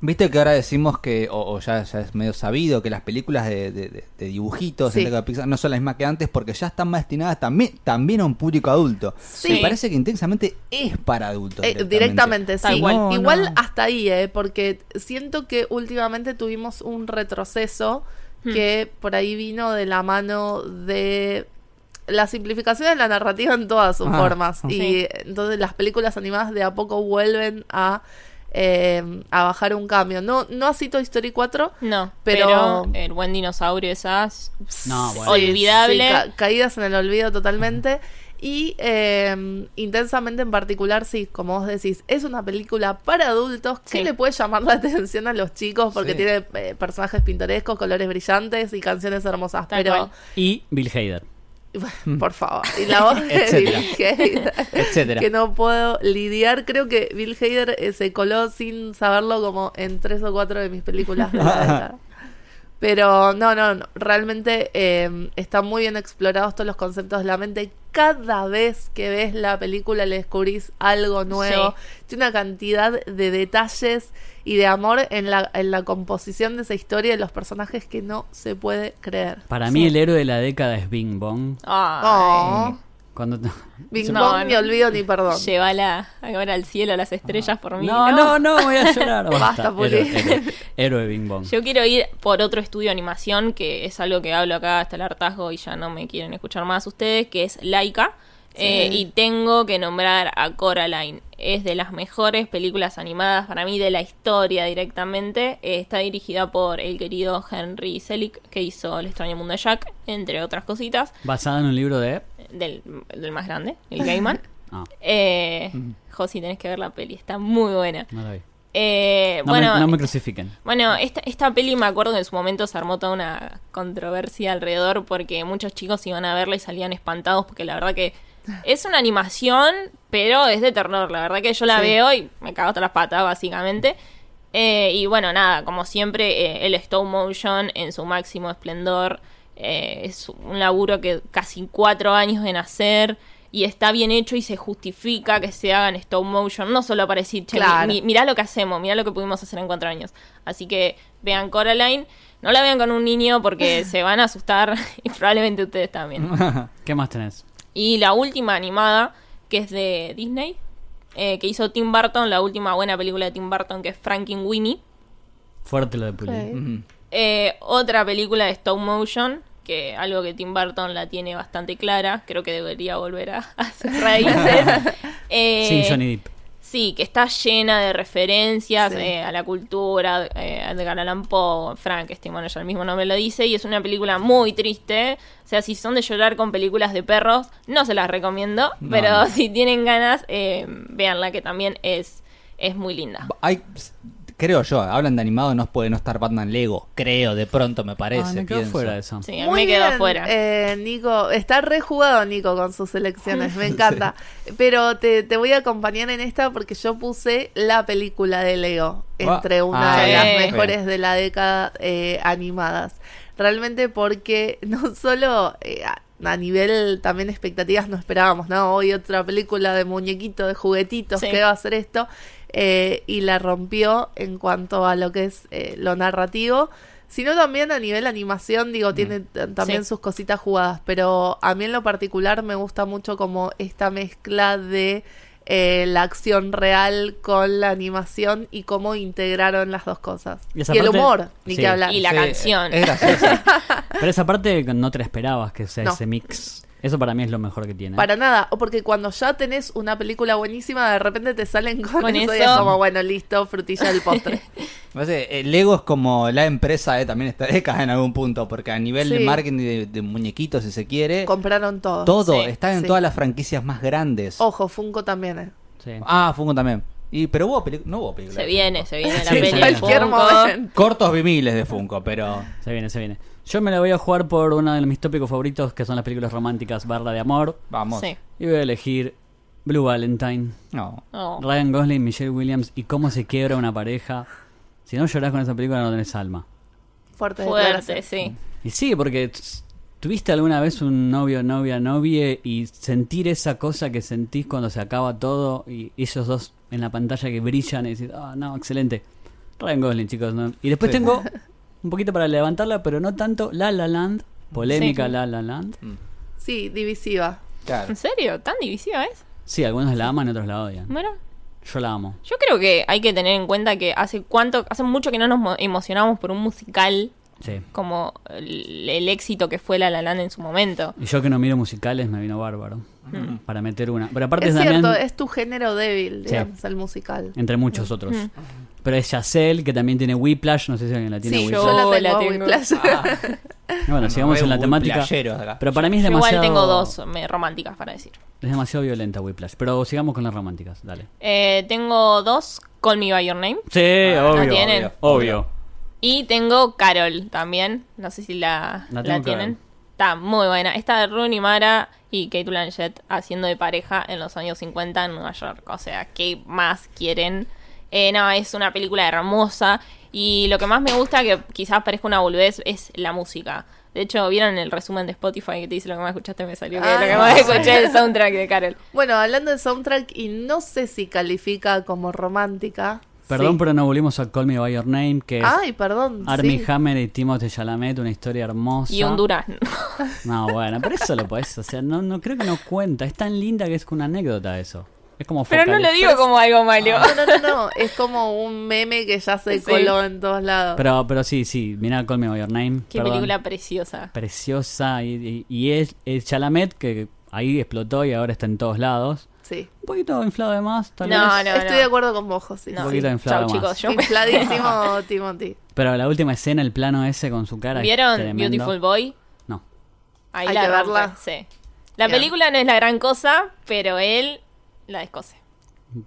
Viste que ahora decimos que, o, o ya, ya es medio sabido, que las películas de, de- de- de dibujitos Sí. en de Pixar no son las mismas que antes porque ya están más destinadas también, también a un público adulto. Sí. Me parece que intensamente es para adultos. Eh, directamente, Tal sí. No, Igual no. hasta ahí, eh, porque siento que últimamente tuvimos un retroceso Hmm. que por ahí vino de la mano de la simplificación de la narrativa en todas sus Ah, formas. sí. Y entonces las películas animadas de a poco vuelven a, eh, a bajar un cambio. No, no así Toy Story 4. No, Pero- pero, el buen dinosaurio esas No, bueno. olvidable. Sí, ca- caídas en el olvido totalmente. Y eh, intensamente en particular, sí, como vos decís, es una película para adultos que Sí. le puede llamar la atención a los chicos porque Sí. tiene eh, personajes pintorescos, colores brillantes y canciones hermosas. Tal pero, cual. Y Bill Hader. por favor, y la voz de Etcétera. Bill Hader, Etcétera. que no puedo lidiar. Creo que Bill Hader eh, se coló sin saberlo como en tres o cuatro de mis películas de la. Pero no, no, no. realmente eh, están muy bien explorados todos los conceptos de la mente. Cada vez que ves la película le descubrís algo nuevo. Tiene una cantidad de detalles y de amor en la, en la composición de esa historia de los personajes que no se puede creer. Para mí el héroe de la década es Bing Bong. Ay, Oh, Cuando... No, Bong, ni olvido ni perdón. Llévala a ver al cielo, a las estrellas por mí. No, no, no, voy a llorar. Basta, héroe, héroe, héroe Bing Bong. Yo quiero ir por otro estudio de animación, que es algo que hablo acá hasta el hartazgo y ya no me quieren escuchar más ustedes, que es Laika. Eh, y tengo que nombrar a Coraline. Es de las mejores películas animadas para mí de la historia directamente. Eh, está dirigida por el querido Henry Selick, que hizo El extraño mundo de Jack, entre otras cositas. Basada en un libro de... Del, del más grande, el Gaiman. Ah, Eh, Josi, tenés que ver la peli, está muy buena. no lo vi. Eh, No, bueno, me, no me crucifiquen. bueno, esta, esta peli me acuerdo que en su momento se armó toda una controversia alrededor porque muchos chicos iban a verla y salían espantados porque la verdad que es una animación, pero es de terror. La verdad que yo la Sí. veo y me cago hasta las patas, básicamente. Eh, y bueno, nada, como siempre, eh, el stop motion en su máximo esplendor. eh, es un laburo que casi cuatro años en hacer. Y está bien hecho y se justifica que se haga en stop motion. No solo para decir, che, Claro. mi- mi- mirá lo que hacemos, mirá lo que pudimos hacer en cuatro años. Así que vean Coraline. No la vean con un niño porque se van a asustar y probablemente ustedes también. ¿Qué más tenés? Y la última animada, que es de Disney, eh, que hizo Tim Burton, la última buena película de Tim Burton, que es Frankenweenie. Fuerte lo de Puli. Eh, otra película de stop motion, que algo que Tim Burton la tiene bastante clara, creo que debería volver a, a sus raíces. Eh, Sin Johnny Depp. Sí, que está llena de referencias Sí. eh, a la cultura, eh, a Edgar Allan Poe, Frankenstein, bueno, ya el mismo nombre lo dice, y es una película muy triste. O sea, si son de llorar con películas de perros, no se las recomiendo, No, pero si tienen ganas, eh, véanla, que también es, es muy linda. Hay, creo yo, hablan de animado, no puede no estar Batman Lego. Creo, de pronto me parece. Ah, me quedo pienso. fuera de eso. Sí, Muy me quedo bien, afuera. eh, Nico, está rejugado Nico con sus elecciones, me encanta. Pero te, te voy a acompañar en esta porque yo puse la película de entre Ah, una ah, de las bien. mejores de la década eh, animadas. Realmente porque no solo eh, a, nivel también expectativas no esperábamos, ¿no? Hoy otra película de muñequito, de juguetitos, Sí. que va a ser esto? Eh, y la rompió en cuanto a lo que es eh, lo narrativo, sino también a nivel animación, digo, tiene t- también Sí. sus cositas jugadas, pero a mí en lo particular me gusta mucho como esta mezcla de eh, la acción real con la animación y cómo integraron las dos cosas. Y el humor, ni sí. que hablar. Y la Sí, canción. Es gracioso. Pero esa parte no te la esperabas que sea No. ese mix. Eso para mí es lo mejor que tiene. Para nada, o porque cuando ya tenés una película buenísima, de repente te salen con, Con eso, y es como, bueno, listo, frutilla del postre. Parece, eh, Lego es como la empresa, eh, también está década en algún punto, porque a nivel de marketing de, de muñequitos, si se quiere, Compraron todo. todo, Sí, está en sí. todas las franquicias más grandes. Ojo, Funko también, eh. Sí. Ah, Funko también. Y, pero hubo no hubo película. Se viene, Funko. se viene la Sí, Cualquier. Cortos vimiles de Funko, pero... Se viene, se viene. Yo me la voy a jugar por uno de mis tópicos favoritos, que son las películas románticas barra de amor. Vamos. Sí. Y voy a elegir Blue Valentine. No. Oh. Ryan Gosling, Michelle Williams y cómo se quiebra una pareja. Si no llorás con esa película no tenés alma. Fuerte, Fuerte, sí. Y sí, porque ¿Tuviste alguna vez un novio, novia, novie y sentir esa cosa que sentís cuando se acaba todo y esos dos en la pantalla que brillan y decís, ah, no, excelente. Ryan Gosling, chicos. ¿no? Y después Sí. tengo un poquito para levantarla, pero no tanto La La Land, polémica Sí. La La Land. Mm, Sí, divisiva. Claro. ¿En serio? ¿Tan divisiva es? Sí, algunos la aman y otros la odian. Bueno, Yo la amo. yo creo que hay que tener en cuenta que hace cuánto, hace mucho que no nos mo- emocionamos por un musical Sí. como el, el éxito que fue La La Land en su momento. Y yo que no miro musicales me vino bárbaro. Para meter una. Pero aparte Es también, cierto, es tu género débil, Sí. digamos, el musical. entre muchos otros. Pero es Yacel, que también tiene Whiplash. No sé si alguien la tiene Sí, Whiplash. yo la Yo tengo, la a tengo. Whiplash. Bueno, sigamos en la temática. Pero para mí es Yo demasiado. igual tengo dos románticas para decir. Es demasiado violenta Whiplash. Pero sigamos con las románticas. Dale. Eh, tengo dos, Call Me By Your Name. Sí, Ah, obvio. ¿la tienen? obvio. Obvio. Y tengo Carol también. No sé si la, La tienen. Carol. Está muy buena. Está Rooney Mara y Kate Blanchett haciendo de pareja en los años 50 en Nueva York. O sea, ¿qué más quieren? Eh, no, es una película hermosa. Y lo que más me gusta, que quizás parezca una boludez, es la música. De hecho, vieron el resumen de Spotify que te dice lo que más escuchaste, me salió que Ah, lo que no. más escuché es el soundtrack de Carol. Bueno, hablando de soundtrack, y no sé si califica como romántica. Perdón, Sí. pero no volvimos a Call Me By Your Name, que es Ay, perdón. Armie sí. Hammer y Timothée Chalamet, una historia hermosa. Y Honduras. No, bueno, pero eso lo podés, o sea, no, no creo que no cuenta. Es tan linda que es una anécdota eso. Es como Pero no lo digo como algo malo. No, no, no, no. Es como un meme que ya se Sí. coló en todos lados. Pero, pero sí, sí, mirá Call Me By Your Name. Qué perdón. película preciosa. Preciosa. Y, y- y es, es Chalamet que ahí explotó y ahora está en todos lados. Sí. Un poquito inflado de más, tal No, vez. no. Estoy de acuerdo con vos, José. No. Un poquito sí. inflado Chau, más. chicos. Yo- Infladísimo Timothy. Pero la última escena, el plano ese con su cara. ¿Vieron tremendo. Beautiful Boy? No. Ahí Hay la que verla. Sí. La Bien. película no es la gran cosa, pero él la descose.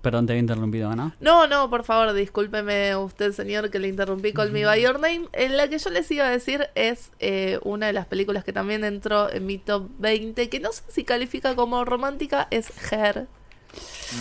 Perdón, te había interrumpido, ¿no? No, no, por favor, discúlpeme usted, señor, que le interrumpí con mi By Your Name. En la que yo les iba a decir es eh, una de las películas que también entró en mi top 20, que no sé si califica como romántica, es Her.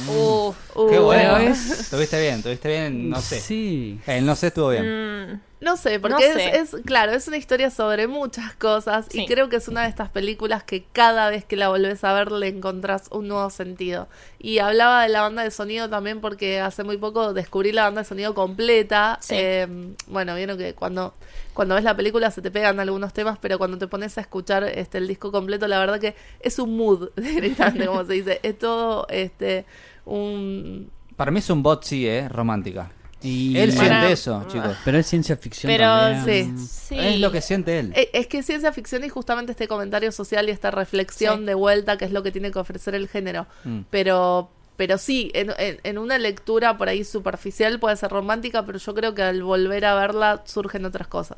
Uf. Uh, Qué bueno. Pero es... Tuviste bien, tuviste bien, no sé. Sí. El no sé estuvo bien. Mm, No sé, porque No es, sé. es- claro, es una historia sobre muchas cosas y creo que es una de estas películas que cada vez que la volvés a ver le encontrás un nuevo sentido. Y hablaba de la banda de sonido también porque hace muy poco descubrí la banda de sonido completa. Sí. Eh, bueno, vieron que cuando, cuando ves la película se te pegan algunos temas, pero cuando te pones a escuchar este el disco completo, la verdad que es un mood, directamente, como se dice. Es todo este un... Para mí es un bot, sí, ¿eh? Romántica. Y... Él Para- siente eso, chicos. Pero es ciencia ficción Pero también. sí. sí. Es lo que siente él. Eh, Es que es ciencia ficción y justamente este comentario social y esta reflexión Sí. de vuelta que es lo que tiene que ofrecer el género. Mm. Pero, pero sí, en, en- en una lectura por ahí superficial puede ser romántica, pero yo creo que al volver a verla surgen otras cosas.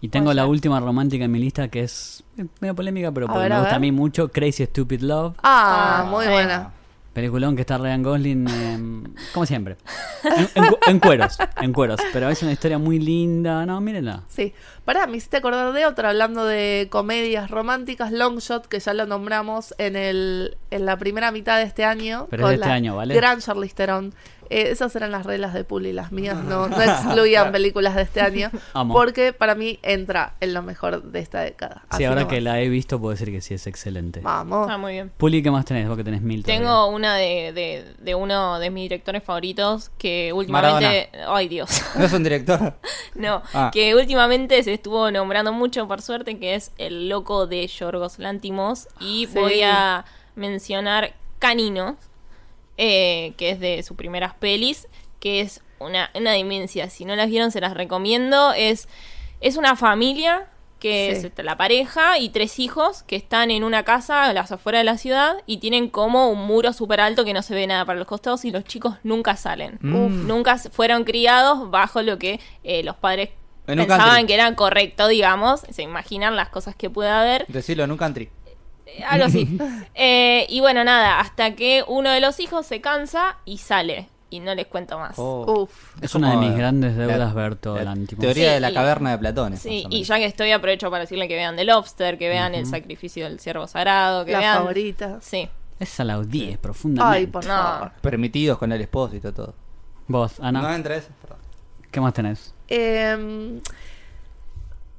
Y tengo la última romántica en mi lista que es medio polémica, pero A ver, me a gusta ver. a mí mucho. Crazy Stupid Love. Ah, Ah, muy buena. Peliculón que está Ryan Gosling, eh, como siempre. En, en cu- en cueros, en cueros. Pero es una historia muy linda. No, mírenla. Sí. Pará, me hiciste acordar de otra, hablando de comedias románticas, Longshot, que ya lo nombramos en el en la primera mitad de este año. Pero es de este la año, ¿vale? Gran Charlize Theron. Eh, esas eran las reglas de Puli, las mías no, no excluían películas de este año. Amo. Porque para mí entra en lo mejor de esta década. Sí, Así ahora nomás. que la he visto puedo decir que sí es excelente. Vamos. Ah, muy bien. Puli, ¿qué más tenés? Vos que tenés mil todavía. Tengo una de, de, de uno de mis directores favoritos que últimamente... Ay, Dios. ¿No es un director? No, Ah. que últimamente se estuvo nombrando mucho, por suerte, que es el loco de Yorgos Lantimos. Y Sí. voy a mencionar Caninos, eh, que es de sus primeras pelis, que es una, una demencia. Si no las vieron, se las recomiendo. Es, es una familia que Sí. es la pareja y tres hijos que están en una casa a las afueras de la ciudad y tienen como un muro súper alto que no se ve nada para los costados y los chicos nunca salen. Mm. Nunca fueron criados bajo lo que eh, los padres En pensaban que era correcto, digamos. Se imaginan las cosas que puede haber. Decirlo en un country. Eh, Algo así. Eh, y bueno, nada, hasta que uno de los hijos se cansa y sale. Y no les cuento más. Oh. Uf. Es una de mis grandes deudas la- ver todo la el Lantimos. Teoría Sí, de la y- caverna de Platón. Sí, y ya que estoy, aprovecho para decirle que vean The Lobster, que vean El sacrificio del ciervo sagrado, que La vean. favorita. Sí. Esa la odié profundamente. Ay, por No. favor. Permitidos con el expósito, todo. Vos, Ana, No entra eso. perdón. ¿qué más tenés? Eh,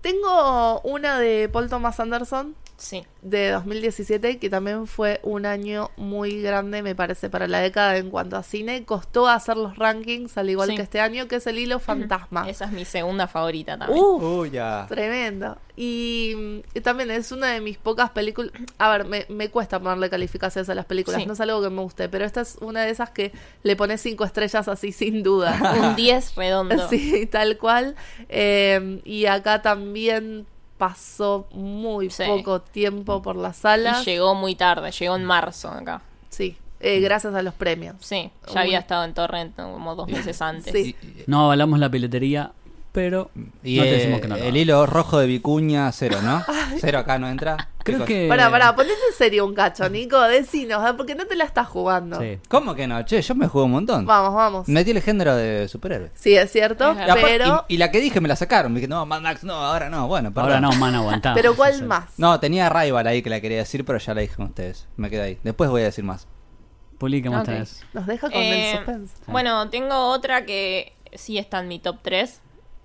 Tengo una de Paul Thomas Anderson Sí. de 2017 que también fue un año muy grande me parece para la década en cuanto a cine. Costó hacer los rankings al igual Sí. que este año que es el hilo fantasma. Esa es mi segunda favorita también. Uf, Uy, ya. Tremendo. Y, y también es una de mis pocas películas. A ver, me, me cuesta ponerle calificaciones a las películas. Sí. No es algo que me guste, pero esta es una de esas que le pones cinco estrellas así sin duda. Un 10 redondo. sí, tal cual. Eh, y acá también pasó muy Sí. poco tiempo por las Y salas. llegó muy tarde, llegó en marzo acá. Sí, eh, gracias a los premios. Sí, Uy. ya había estado en Torrent como dos meses antes. Sí. No avalamos la piratería, pero y, no te eh, decimos que no. el hilo rojo de Vicuña, cero, ¿no? Cero acá no entra. Creo que. Pará, pará, ponete en serio un cacho, Nico. Decinos, ¿eh? porque no te la estás jugando. Sí. ¿Cómo que no? Che, yo me juego un montón. Vamos, vamos. Metí el género de superhéroe. Sí, es cierto, Es pero... y- y la que dije me la sacaron. Me dije, no, Mad Max, no, ahora no. Bueno, perdón. Ahora no, man, aguantá. Pero ¿cuál Sí. más? No, tenía Rival ahí que la quería decir, pero ya la dije con ustedes. Me quedé ahí. Después voy a decir más. Puli, ¿qué más Ok. tenés? Nos deja con Eh, el suspense. Bueno, tengo otra que sí está en mi top 3.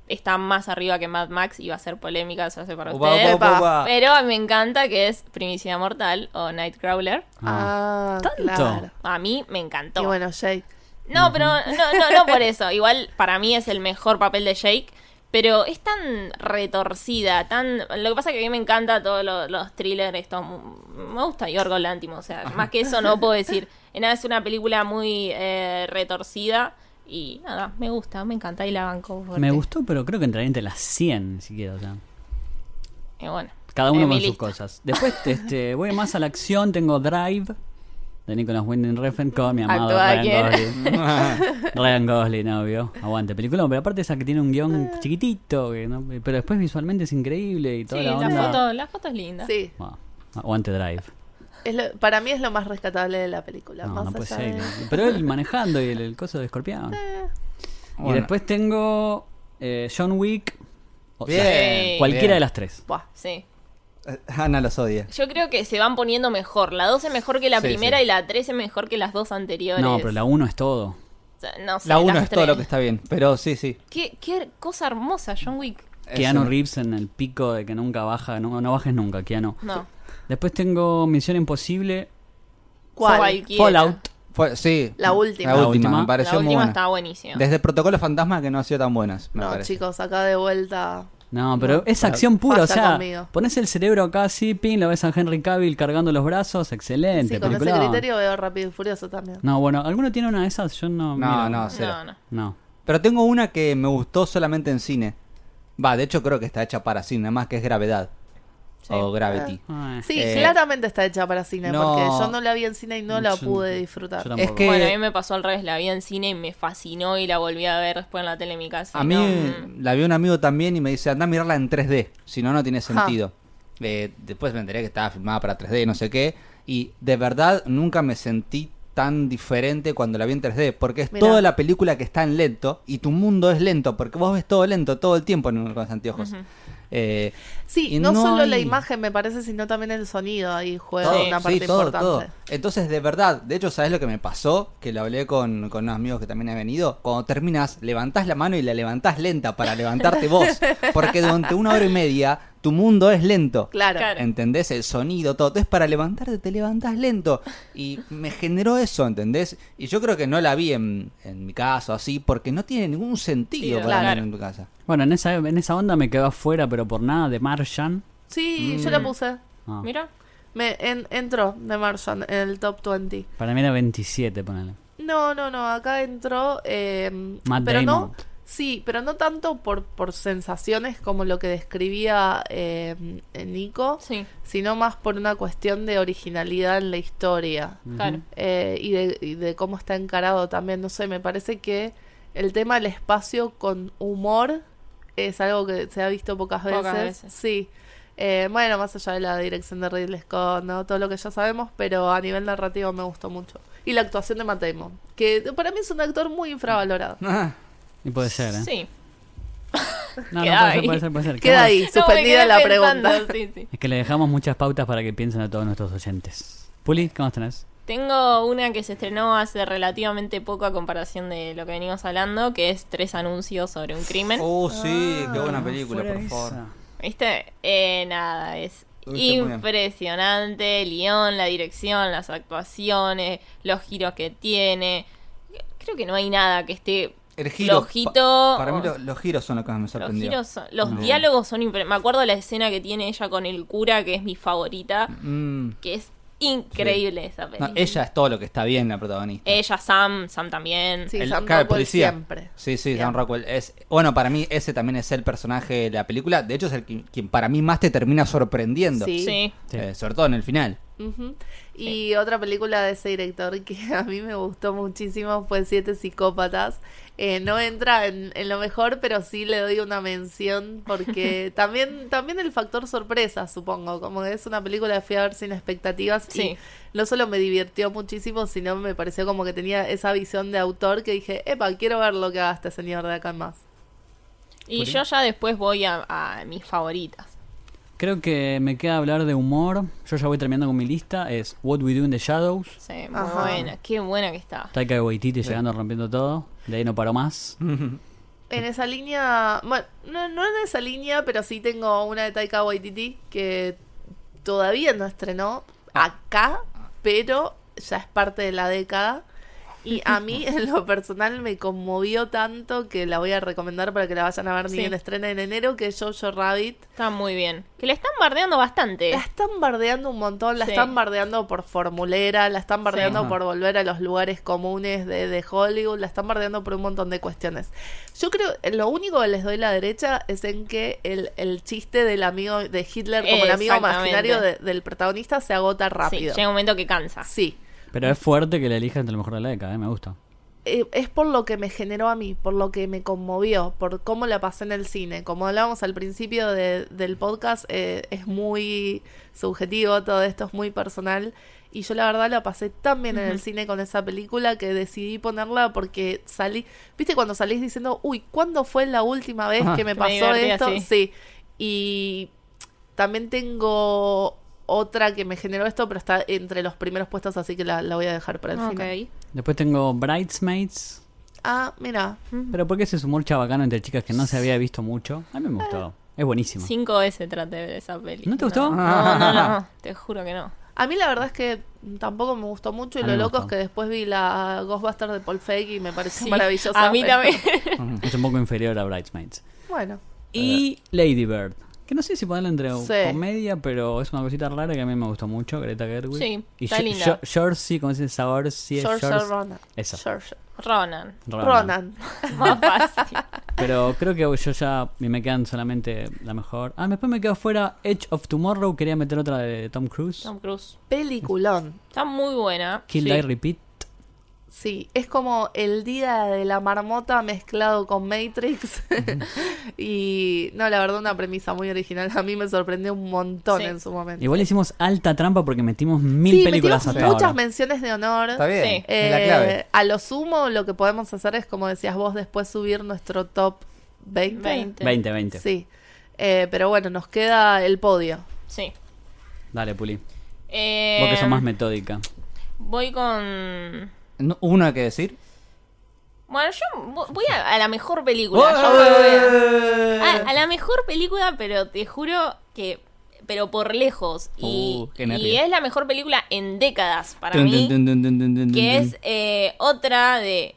Está más arriba que Mad Max y va a ser polémica, se hace para Upa, ustedes. upa, upa, upa. Pero me encanta que es Primicia Mortal o Nightcrawler. Ah, ¿Tanto? claro. A mí me encantó. Y bueno, Jake. No, pero no, no, no por eso. Igual para mí es el mejor papel de Jake. Pero es tan retorcida, tan... Lo que pasa es que a mí me encanta todos los, los thrillers, esto, me gusta Yorgo Lantimos, o sea, más que eso no puedo decir. En nada, es una película muy eh, retorcida y nada, me gusta, me encanta y la banco. fuerte. Me gustó, pero creo que entraría entre las 100, ni siquiera. O sea, Y bueno, cada uno en con sus lista. cosas. Después este, voy más a la acción. Tengo Drive de Nicolas Winding Refn con mi amado ¿Actúa Ryan? Gosling. Ryan Gosling, obvio. Aguante, película. Pero aparte esa que tiene un guion chiquitito, que no- pero después visualmente es increíble y toda Sí, la la onda. foto, la foto es linda. Sí, Bueno, aguante Drive. Es lo- para mí es lo más rescatable de la película. No, más no puede allá ser. de- Pero él manejando y el, el coso de escorpión. Eh, Y Bueno. después tengo eh, John Wick. O sea, Bien. cualquiera bien. de las tres. buah. Sí. Eh, Ana los odia. Yo creo que se van poniendo mejor. La 2 es mejor que la Sí, primera sí. y la 3 es mejor que las dos anteriores. No, pero la uno es todo. O sea, no sé, La 1 las es todo lo que está bien. Pero sí, sí. ¿Qué, qué cosa hermosa, John Wick. Keanu Eso. Reeves en el pico de que nunca baja. No, no bajes nunca, Keanu. No. Después tengo Misión Imposible. ¿Cuál? Cualquiera. Fallout. Fue, sí. La última. La La última, última. me pareció La muy última buena. estaba buenísima. Desde Protocolo Fantasma que no ha sido tan buenas, me No, parece. chicos, acá de vuelta. No, pero No, es acción pura. O sea, conmigo. pones el cerebro acá así, pin, lo ves a Henry Cavill cargando los brazos. Excelente. Sí, con ese peliculón. criterio veo Rápido y Furioso también. No, bueno, ¿alguno tiene una de esas? Yo no. No, miro. no, cero. no, no. No. Pero tengo una que me gustó solamente en cine. Va, de hecho creo que está hecha para cine, más que es Gravedad. Sí. O Gravity. Ay. Sí, Eh, claramente está hecha para cine, no. porque yo no la vi en cine y no la Yo- pude disfrutar. Es que Bueno, a mí me pasó al revés. La vi en cine y me fascinó y la volví a ver después en la tele en mi casa. a y mí no, mm. la vio un amigo también y me dice, anda a mirarla en 3D, si no, no tiene sentido. Eh, después me enteré que estaba filmada para 3D, no sé qué. Y de verdad nunca me sentí tan diferente cuando la vi en 3D, porque es Mirá. toda la película que está en lento y tu mundo es lento, porque vos ves todo lento todo el tiempo en- con los anteojos. Eh, Sí, no, solo la imagen me parece, sino también el sonido ahí juega Todo, una sí, parte todo, importante. todo. Entonces, de verdad, de hecho, ¿sabes lo que me pasó? Que lo hablé con, con unos amigos que también han venido. Cuando terminas, levantás la mano y la levantás lenta para levantarte vos. Porque durante una hora y media, tu mundo es lento. Claro. Claro. ¿Entendés? El sonido, todo. Entonces, para levantarte, te levantás lento. Y me generó eso, ¿entendés? Y yo creo que no la vi en, en mi caso así, porque no tiene ningún sentido Sí, para claro. en tu casa. Bueno, en esa, en esa onda me quedó afuera, pero por nada, de Martian. Sí, yo la puse. Ah, Mira, Me en- entró de Martian en el top 20. Para mí era 27, ponele. No, no, no, acá entró. eh, Matt pero Damon. no. Sí, pero no tanto por, por sensaciones como lo que describía eh, Nico, sí, sino más por una cuestión de originalidad en la historia. claro. eh, y, de, y de cómo está encarado también. No sé, me parece que el tema del espacio con humor es algo que se ha visto pocas veces. Pocas veces. Sí. Eh, bueno, más allá de la dirección de Ridley Scott, ¿no? todo lo que ya sabemos, pero a nivel narrativo me gustó mucho. Y la actuación de Matt Damon, que para mí es un actor muy infravalorado. Y puede ser, ¿eh? Sí. No, no, Queda puede ser, ahí. puede ser, puede ser. Queda ahí, suspendida la pensando, pregunta. sí, sí. Es que le dejamos muchas pautas para que piensen a todos nuestros oyentes. Puli, ¿cómo tenés? Tengo una que se estrenó hace relativamente poco a comparación de lo que venimos hablando, que es Tres anuncios sobre un crimen. Oh, sí, qué buena Ah, película, por favor. ¿Viste? Eh, nada, es impresionante. El guion, la dirección, las actuaciones, los giros que tiene. Creo que no hay nada que esté El giro. pa- para mí o- lo- los giros son lo que más me los sorprendió. giros son- los diálogos son Me acuerdo de la escena que tiene ella con el cura, que es mi favorita, Mm. que es increíble esa No, película. ella es todo lo que está bien, la protagonista. Ella, Sam, Sam también. Sí, El- Sam Rockwell policía. siempre. Sí, sí, Sam Siempre. Rockwell. Es, bueno, para mí ese también es el personaje de la película. De hecho, es el que- quien para mí más te termina sorprendiendo. Sí. Sí. Sí. Eh, sobre todo en el final. Y otra película de ese director que a mí me gustó muchísimo fue Siete Psicópatas. Eh, no entra en, en lo mejor, pero sí le doy una mención porque también, también el factor sorpresa, supongo. Como que es una película que fui a ver sin expectativas Sí. y no solo me divirtió muchísimo, sino me pareció como que tenía esa visión de autor que dije, epa, quiero ver lo que haga este señor de acá en más. Y yo ya después voy a, a mis favoritas. Creo que me queda hablar de humor. Yo ya voy terminando con mi lista. Es What We Do in the Shadows. Sí, muy Ajá. buena. Qué buena que está. Taika Waititi llegando rompiendo todo. De ahí no paró más. En esa línea, bueno, no, no en esa línea, pero sí tengo una de Taika Waititi que todavía no estrenó acá, pero ya es parte de la década. Y a mí, en lo personal, me conmovió tanto que la voy a recomendar para que la vayan a ver ni Sí. bien estrena en enero, que es Jojo Rabbit. Está muy bien. Que le están bardeando bastante. La están bardeando un montón, la Sí. están bardeando por formulera, la están bardeando por volver a los lugares comunes de, de Hollywood, la están bardeando por un montón de cuestiones. Yo creo, lo único que les doy la derecha es en que el, el chiste del amigo de Hitler como el amigo imaginario de- del protagonista se agota Sí, rápido. llega un momento que cansa. Sí. Pero es fuerte que le elija entre lo mejor de la década, ¿eh? me gusta. Eh, es por lo que me generó a mí, por lo que me conmovió, por cómo la pasé en el cine. Como hablábamos al principio de- del podcast, eh, es muy subjetivo, todo esto es muy personal. Y yo la verdad la pasé tan bien en el cine con esa película que decidí ponerla porque salí, viste cuando salís diciendo, uy, ¿cuándo fue la última vez Ajá. que me pasó divertí esto? así. Sí. Y también tengo otra que me generó esto, pero está entre los primeros puestos, así que la, la voy a dejar para el Ok. final. Después tengo Bridesmaids. Ah, mira, Pero porque ese es humor chabacano entre chicas que no se había visto mucho. A mí me gustó. Es buenísimo. Cinco veces traté de esa peli. ¿No te gustó? No, no, no, no, te juro que no. A mí la verdad es que tampoco me gustó mucho y lo loco es que después vi la Ghostbusters de Paul Feig y me pareció Sí, maravillosa. A mí también. Es un poco inferior a Bridesmaids. Bueno, Y Lady Bird. Que no sé si ponerla entre Sí. comedia, pero es una cosita rara que a mí me gustó mucho. Greta Gerwig. Sí, y está linda. Jersey, ¿cómo se dice? Saoirse. Ronan. Esa. Saoirse- Ronan. Ronan. Más fácil. Pero creo que yo ya me quedan solamente la mejor. Ah, después me quedo fuera Edge of Tomorrow. Quería meter otra de Tom Cruise. Tom Cruise. Peliculón. Está muy buena. Kill Sí. Die Repeat. Sí, es como el día de la marmota mezclado con Matrix. y no, la verdad, una premisa muy original. A mí me sorprendió un montón Sí. en su momento. Igual hicimos alta trampa porque metimos mil sí, películas metimos hasta muchas ahora. menciones de honor. Está bien. Sí. La Eh, clave. a lo sumo, lo que podemos hacer es, como decías vos, después subir nuestro top 20. 20. 20, 20. Sí. Eh, pero bueno, nos queda el podio. Sí. Dale, Puli. Eh, Vos que sos más metódica. Voy con. No, ¿Uno hay que decir? Bueno, yo vo- voy a, a la mejor película. Yo me voy a- Ah, a la mejor película, pero te juro que. Pero por lejos. Y, Uh, y es la mejor película en décadas para Dun, mí. dun, dun, dun, dun, dun, que dun. es eh, otra de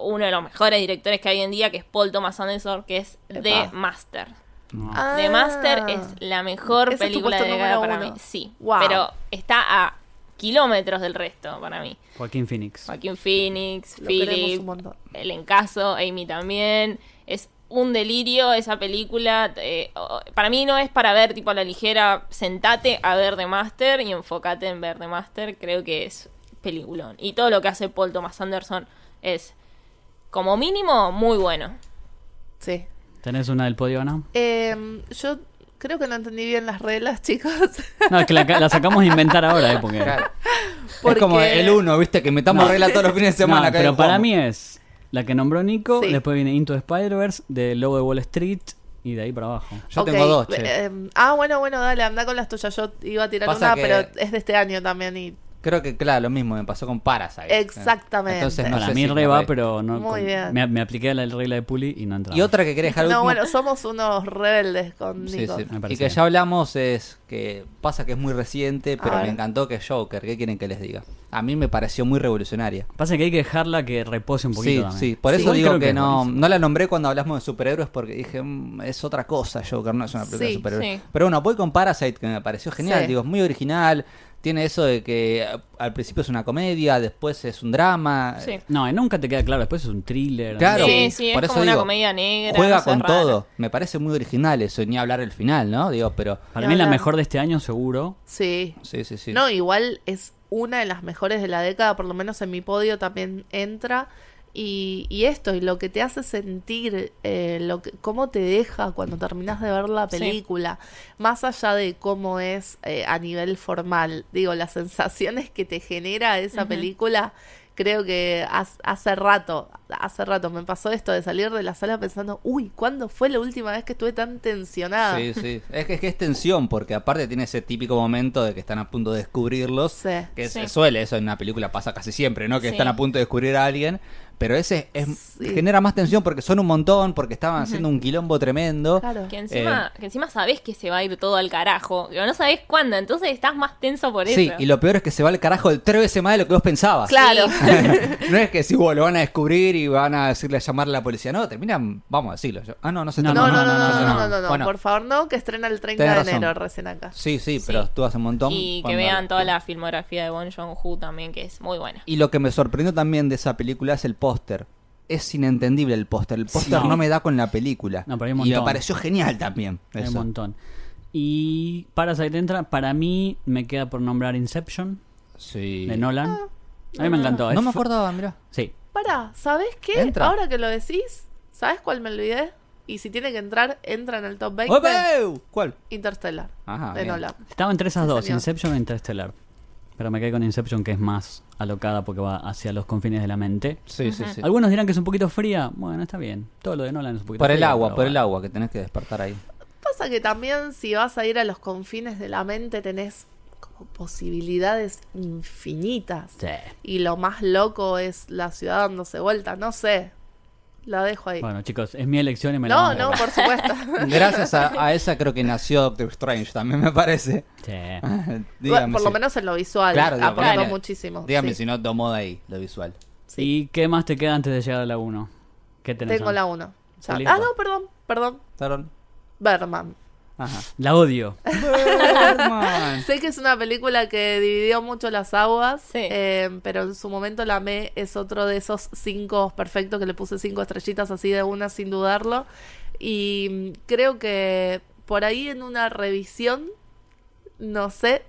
uno de los mejores directores que hay en día, que es Paul Thomas Anderson, que es Epa. The Master. No. Ah. The Master es la mejor película de década número para uno. mí. Sí, Wow. pero está a kilómetros del resto para mí. Joaquín Phoenix. Joaquin Phoenix, Lo Philip, el encaso, Amy también. Es un delirio esa película. eh, para mí no es para ver tipo a la ligera, sentate a ver The Master y enfócate en ver The Master. Creo que es peliculón. Y todo lo que hace Paul Thomas Anderson es, como mínimo, muy bueno. Sí. ¿Tenés una del podio, Ana? Eh, yo creo que no entendí bien las reglas, chicos. No, es que la, la sacamos de inventar ahora, ¿eh? Porque... Claro. Porque- Es como el uno, ¿viste? Que metamos No. regla todos los fines de semana. No, pero para mí es la que nombró Nico, Sí. después viene Into the Spider-Verse, de Lobo de Wall Street y de ahí para abajo. Yo tengo dos, che. eh, ah, bueno, bueno, dale, anda con las tuyas. Yo iba a tirar Pasa una, que- pero es de este año también y Creo que, claro, lo mismo me pasó con Parasite. Exactamente. Entonces, no Para sé mí si re va, pero no. Muy con- bien. Me, me apliqué la regla de Puli y no entraba. Y otra que quería dejar No, último- bueno, somos unos rebeldes con Sí, Nico. sí. Me Y que ya hablamos es que pasa que es muy reciente, pero me encantó que es Joker. ¿Qué quieren que les diga? A mí me pareció muy revolucionaria. Pasa que hay que dejarla que repose un poquito Sí, también. sí, por eso digo que, es no, no la nombré cuando hablamos de superhéroes porque dije, "Mm, es otra cosa, Joker, no es una película Sí, de superhéroes. sí. Pero bueno, voy con Parasite, que me pareció genial, Sí. digo, es muy original, tiene eso de que eh, al principio es una comedia, después es un drama. Sí. No, nunca te queda claro. Después es un thriller. Claro, Sí, sí, por es eso como una comedia negra. Juega no con rara. todo, me parece muy original eso, ni hablar el final, ¿no? Digo, pero... Para Ni mí la hablar. mejor de este año, seguro. Sí. Sí, sí, sí. No, igual es una de las mejores de la década, por lo menos en mi podio también entra. Y, y esto, y lo que te hace sentir, eh, lo que, cómo te deja cuando terminas de ver la Sí. película, más allá de cómo es eh, a nivel formal, digo, las sensaciones que te genera esa película, creo que hace rato, hace rato me pasó esto de salir de la sala pensando, uy, ¿cuándo fue la última vez que estuve tan tensionada? Sí, sí. Es que, es que es tensión, porque aparte tiene ese típico momento de que están a punto de descubrirlos. Sí. Que Sí. se suele, eso en una película pasa casi siempre, ¿no? Que Sí. están a punto de descubrir a alguien. Pero ese es, Sí. genera más tensión porque son un montón, porque estaban haciendo un quilombo tremendo. Claro. Que encima, que encima sabés que se va a ir todo al carajo. Pero no sabés cuándo, entonces estás más tenso por Sí, eso. y lo peor es que se va al carajo de tres veces más de lo que vos pensabas. Claro. no es que si vos lo van a descubrir y van a decirle a llamar a la policía. No, terminan, vamos a decirlo. Yo- Ah, no, no se No, No, no, no, no, no, no, no, no, no, Bueno, por favor, no, que estrena el 30 Tenés de razón. enero recién acá. Sí, sí, pero Sí. estuvo hace un montón. Y que vean toda la filmografía de Bon Joon-ho también, que es muy buena. Y lo que me sorprendió también de esa película es el póster. Es inentendible el póster. El póster Sí. no me da con la película. No, pero hay un y me pareció genial también. Hay un eso. montón. Y Parasite entra. Para mí, me queda por nombrar Inception Sí. de Nolan. A mí me encantó. No me acordaba, mira. Sí. Pará, ¿sabes qué? Entra. Ahora que lo decís, ¿sabes cuál me olvidé? Y si tiene que entrar, entra en el top 20. ¡Ope! ¿Cuál? Interstellar, Ajá, de bien. Nolan. Estaba entre esas Sí, dos, señor. Inception e Interstellar. Pero me quedé con Inception, que es más alocada porque va hacia los confines de la mente. Sí, sí, sí. Algunos dirán que es un poquito fría. Bueno, está bien. Todo lo de Nolan es un poquito Por el agua, por el agua, que tenés que despertar ahí. Pasa que también si vas a ir a los confines de la mente tenés como posibilidades infinitas. Sí. Y lo más loco es la ciudad dándose vuelta, no sé. La dejo ahí. Bueno, chicos, es mi elección y me la no, no, por supuesto. Gracias a, a esa creo que nació Doctor Strange, también me parece. Sí. Dígame por lo menos en lo visual. Claro, aportó dígame- muchísimo. Dígame sí. si no tomó de ahí lo visual. Sí. ¿Y qué más te queda antes de llegar a la 1? ¿Qué tenés? Tengo la 1. Juli. ah, no, perdón, perdón. ¿Taron? Berman. Ajá. La odio. Birdman. Sé que es una película que dividió mucho las aguas, Sí. eh, pero en su momento la amé. Es otro de esos cinco perfectos que le puse cinco estrellitas así de una sin dudarlo. Y creo que por ahí en una revisión, no sé,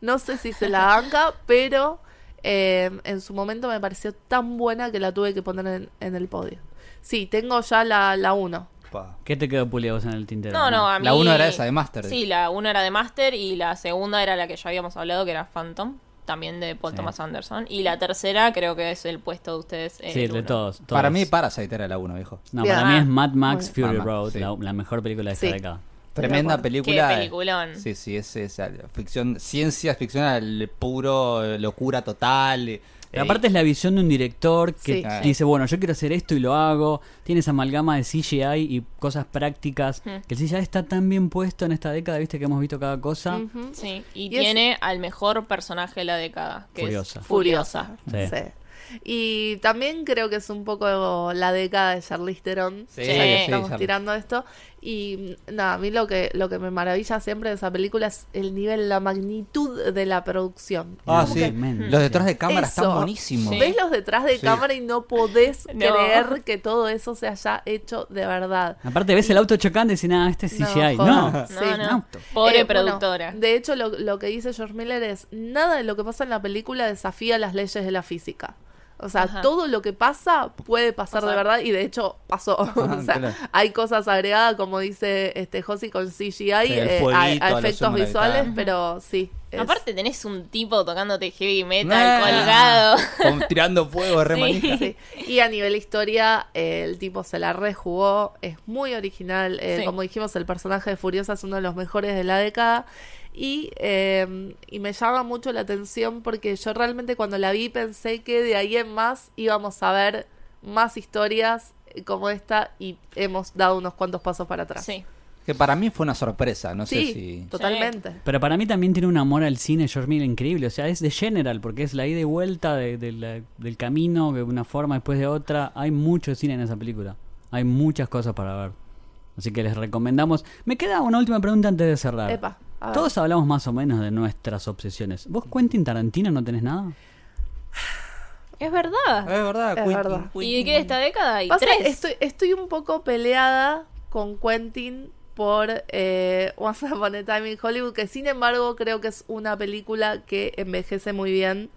no sé si se la banca, pero eh, en su momento me pareció tan buena que la tuve que poner en, en el podio. Sí, tengo ya la, la uno. Pa. ¿Qué te quedó Puli a vos en el tintero? No, no, a mí... La uno era esa de Master. Sí, la uno era de Master y la segunda era la que ya habíamos hablado, que era Phantom, también de Paul Sí. Thomas Anderson. Y la tercera creo que es el puesto de ustedes. eh, Sí, el de uno. todos, todos. Para mí Parasite era la 1, viejo. No, Bien. para mí es Mad Muy Max. Fury Mad Max, Road, sí. la, la mejor película de esta Sí. década. Tremenda película. Qué peliculón. Sí, sí, es esa ficción, ciencia ficción al puro, eh, locura total. eh, Pero aparte es la visión de un director que Sí. dice, bueno, yo quiero hacer esto y lo hago. Tiene esa amalgama de CGI y cosas prácticas. Mm. Que el CGI está tan bien puesto en esta década, viste que hemos visto cada cosa. Sí, y, Y es- tiene al mejor personaje de la década, que Furiosa. es Furiosa. Sí. Sí. Y también creo que es un poco la década de Charlize Theron. Sí, ya sí, que estamos Charlize. tirando esto. Y nada, a mí lo que, lo que me maravilla siempre de esa película es el nivel, la magnitud de la producción. Ah, sí. que. Los detrás de cámara Eso. están buenísimos. Sí. Ves los detrás de Sí. cámara y no podés No. creer que todo eso se haya hecho de verdad. Aparte ves el auto chocando y decís, nada, este es No, CGI. No, No, Sí. no. auto. Pobre Eh, bueno, productora. de hecho, lo, lo que dice George Miller es, nada de lo que pasa en la película desafía las leyes de la física. O sea, Ajá. todo lo que pasa puede pasar de verdad y de hecho pasó. o sea, claro. hay cosas agregadas, como dice este Josi con CGI, eh, a- fueguito, a, los efectos visuales, pero sí, es- Aparte tenés un tipo tocándote heavy metal Ah. colgado. Con- tirando fuego, re Sí. Y a nivel historia, eh, el tipo se la rejugó, es muy original. eh, Sí. Como dijimos, el personaje de Furiosa es uno de los mejores de la década. Y, eh, y me llama mucho la atención porque yo realmente cuando la vi pensé que de ahí en más íbamos a ver más historias como esta y hemos dado unos cuantos pasos para atrás. Sí. Que para mí fue una sorpresa, no Sí, sé si... totalmente. Pero para mí también tiene un amor al cine George Miller increíble. O sea, es de General, porque es la ida y vuelta de- de la- del camino, de una forma después de otra. Hay mucho cine en esa película. Hay muchas cosas para ver. Así que les recomendamos. Me queda una última pregunta antes de cerrar. Epa. Todos hablamos más o menos de nuestras obsesiones. ¿Vos, Quentin Tarantino, no tenés nada? Es verdad. Es verdad, Es Quentin, verdad. Quentin. ¿Y de qué de esta década? Hay Pasa, tres. Estoy, estoy un poco peleada con Quentin por eh, Once Upon a Time in Hollywood, que sin embargo creo que es una película que envejece muy bien.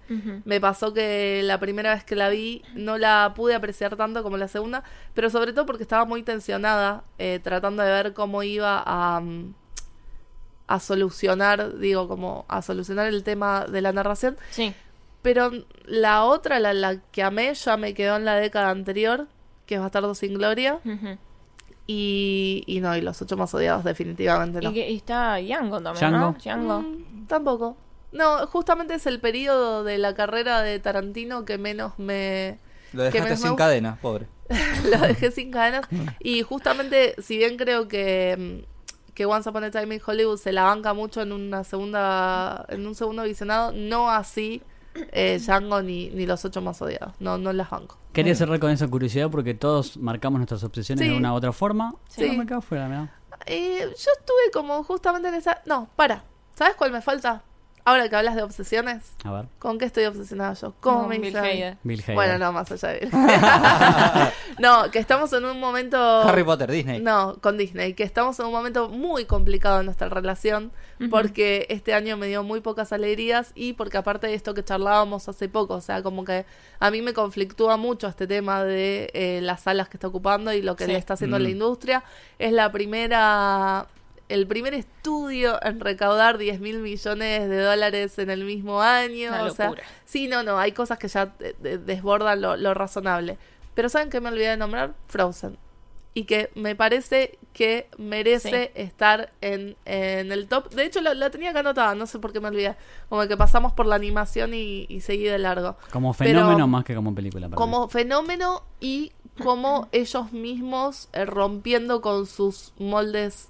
Me pasó que la primera vez que la vi no la pude apreciar tanto como la segunda, pero sobre todo porque estaba muy tensionada, eh, tratando de ver cómo iba a, mm, a solucionar, digo, como a solucionar el tema de la narración. Sí. Pero la otra, la, la que amé, ya me quedó en la década anterior, que es Bastardo sin Gloria. Y, y no, y los ocho más odiados definitivamente no. Y, que- y está Django también, Django. ¿no? Django. Mm, tampoco. No, justamente es el periodo de la carrera de Tarantino que menos me... Lo que dejaste menos sin me- cadena, pobre. lo dejé sin cadenas. Y justamente, si bien creo que, mm, que Once Upon a Time in Hollywood se la banca mucho en una segunda, en un segundo visionado, no así eh, Django ni, ni los ocho más odiados. No, no las banco. Quería cerrar con esa curiosidad porque todos marcamos nuestras obsesiones Sí. de una u otra forma. Sí. Pero me quedo fuera, mirá. Eh, yo estuve como justamente en esa... No, para. ¿Sabes cuál me falta? Ahora que hablas de obsesiones. A ver, ¿Con qué estoy obsesionada yo? ¿Cómo Con me Bill? Hader. Bill Hader. Bueno, no, más allá de Bill. no, que estamos en un momento... Harry Potter, Disney. No, con Disney, que estamos en un momento muy complicado en nuestra relación, Ujú. porque este año me dio muy pocas alegrías y porque aparte de esto que charlábamos hace poco, o sea, como que a mí me conflictúa mucho este tema de eh, las salas que está ocupando y lo que Sí. le está haciendo Mm. la industria. Es la primera... El primer estudio en recaudar 10 mil millones de dólares en el mismo año. Una o sea, locura. sí, no, no, hay cosas que ya de- desbordan lo, lo razonable. Pero ¿saben qué me olvidé de nombrar? Frozen y que me parece que merece estar en, en el top. De hecho, la, la tenía acá anotada, no sé por qué me olvidé. Como que pasamos por la animación y, y seguí de largo. como Pero- fenómeno más que como película. para mí. Como fenómeno y como ellos mismos eh, rompiendo con sus moldes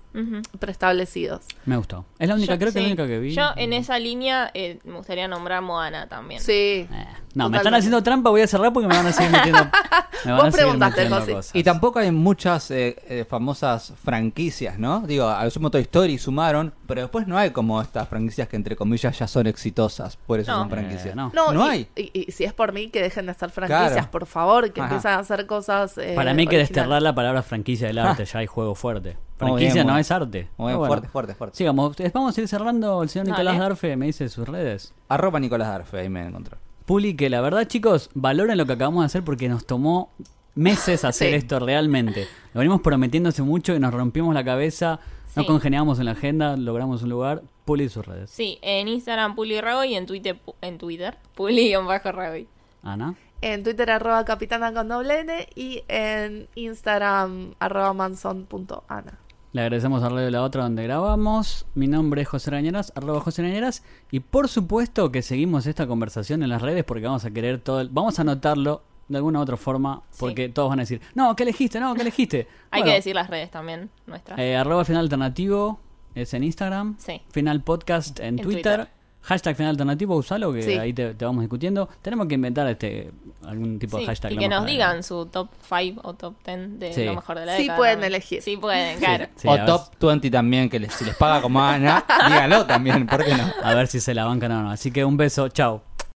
preestablecidos. Me gustó. Es la única, Yo- creo que es la única que vi. Yo en esa línea eh, me gustaría nombrar Moana también. Sí. Eh, no, me están haciendo trampa, voy a cerrar porque me van a seguir metiendo. me van Vos a seguir preguntaste, metiendo José. cosas. Y tampoco hay muchas eh, eh, famosas franquicias, ¿no? Digo, a lo sumo Toy Story sumaron, pero después no hay como estas franquicias que entre comillas ya son exitosas, por eso No. son franquicias. Eh, no. No, No y, hay. Y, y si es por mí, que dejen de hacer franquicias, Claro. por favor, que Ajá. empiecen a hacer cosas. eh, Para mí hay que originales. desterrar la palabra franquicia del arte, ya hay juego fuerte. Muy Franquicia bien, no es arte. Muy Pero bien, bueno. fuerte, fuerte, fuerte. Sigamos, vamos a ir cerrando. El señor Dale. Nicolás Darfe me dice sus redes. Arroba Nicolás Darfe, ahí me encontró. Puli, que la verdad, chicos, valoren lo que acabamos de hacer porque nos tomó meses hacer Sí. esto realmente. Lo venimos prometiéndose mucho y nos rompimos la cabeza, no Sí. congeniamos en la agenda, logramos un lugar. Puli y sus redes. Sí, en Instagram Puli y en Twitter, en Twitter Puli-Rago. Ana. En Twitter, arroba capitana con doble N. Y en Instagram, arroba manson.ana. Le agradecemos a Radio La Otra donde grabamos. Mi nombre es José Rañeras, arroba José Rañeras. Y por supuesto que seguimos esta conversación en las redes porque vamos a querer todo. el- Vamos a anotarlo de alguna u otra forma porque todos van a decir, no, ¿qué elegiste? No, ¿qué elegiste? Hay Bueno, que decir las redes también nuestras. eh, arroba final alternativo es en Instagram. Sí. Final podcast en, En Twitter. Twitter. Hashtag final alternativo, usalo que Sí. ahí te, te vamos discutiendo. Tenemos que inventar este algún tipo de Sí, hashtag. y que nos digan su top 5 o top 10 de Sí. lo mejor de la Sí década. pueden también. elegir. Sí pueden, claro. Sí, o Top 20 también, que les- si les paga como Ana, díganlo también, ¿por qué no? A ver si se la bancan o no. Así que un beso, chao.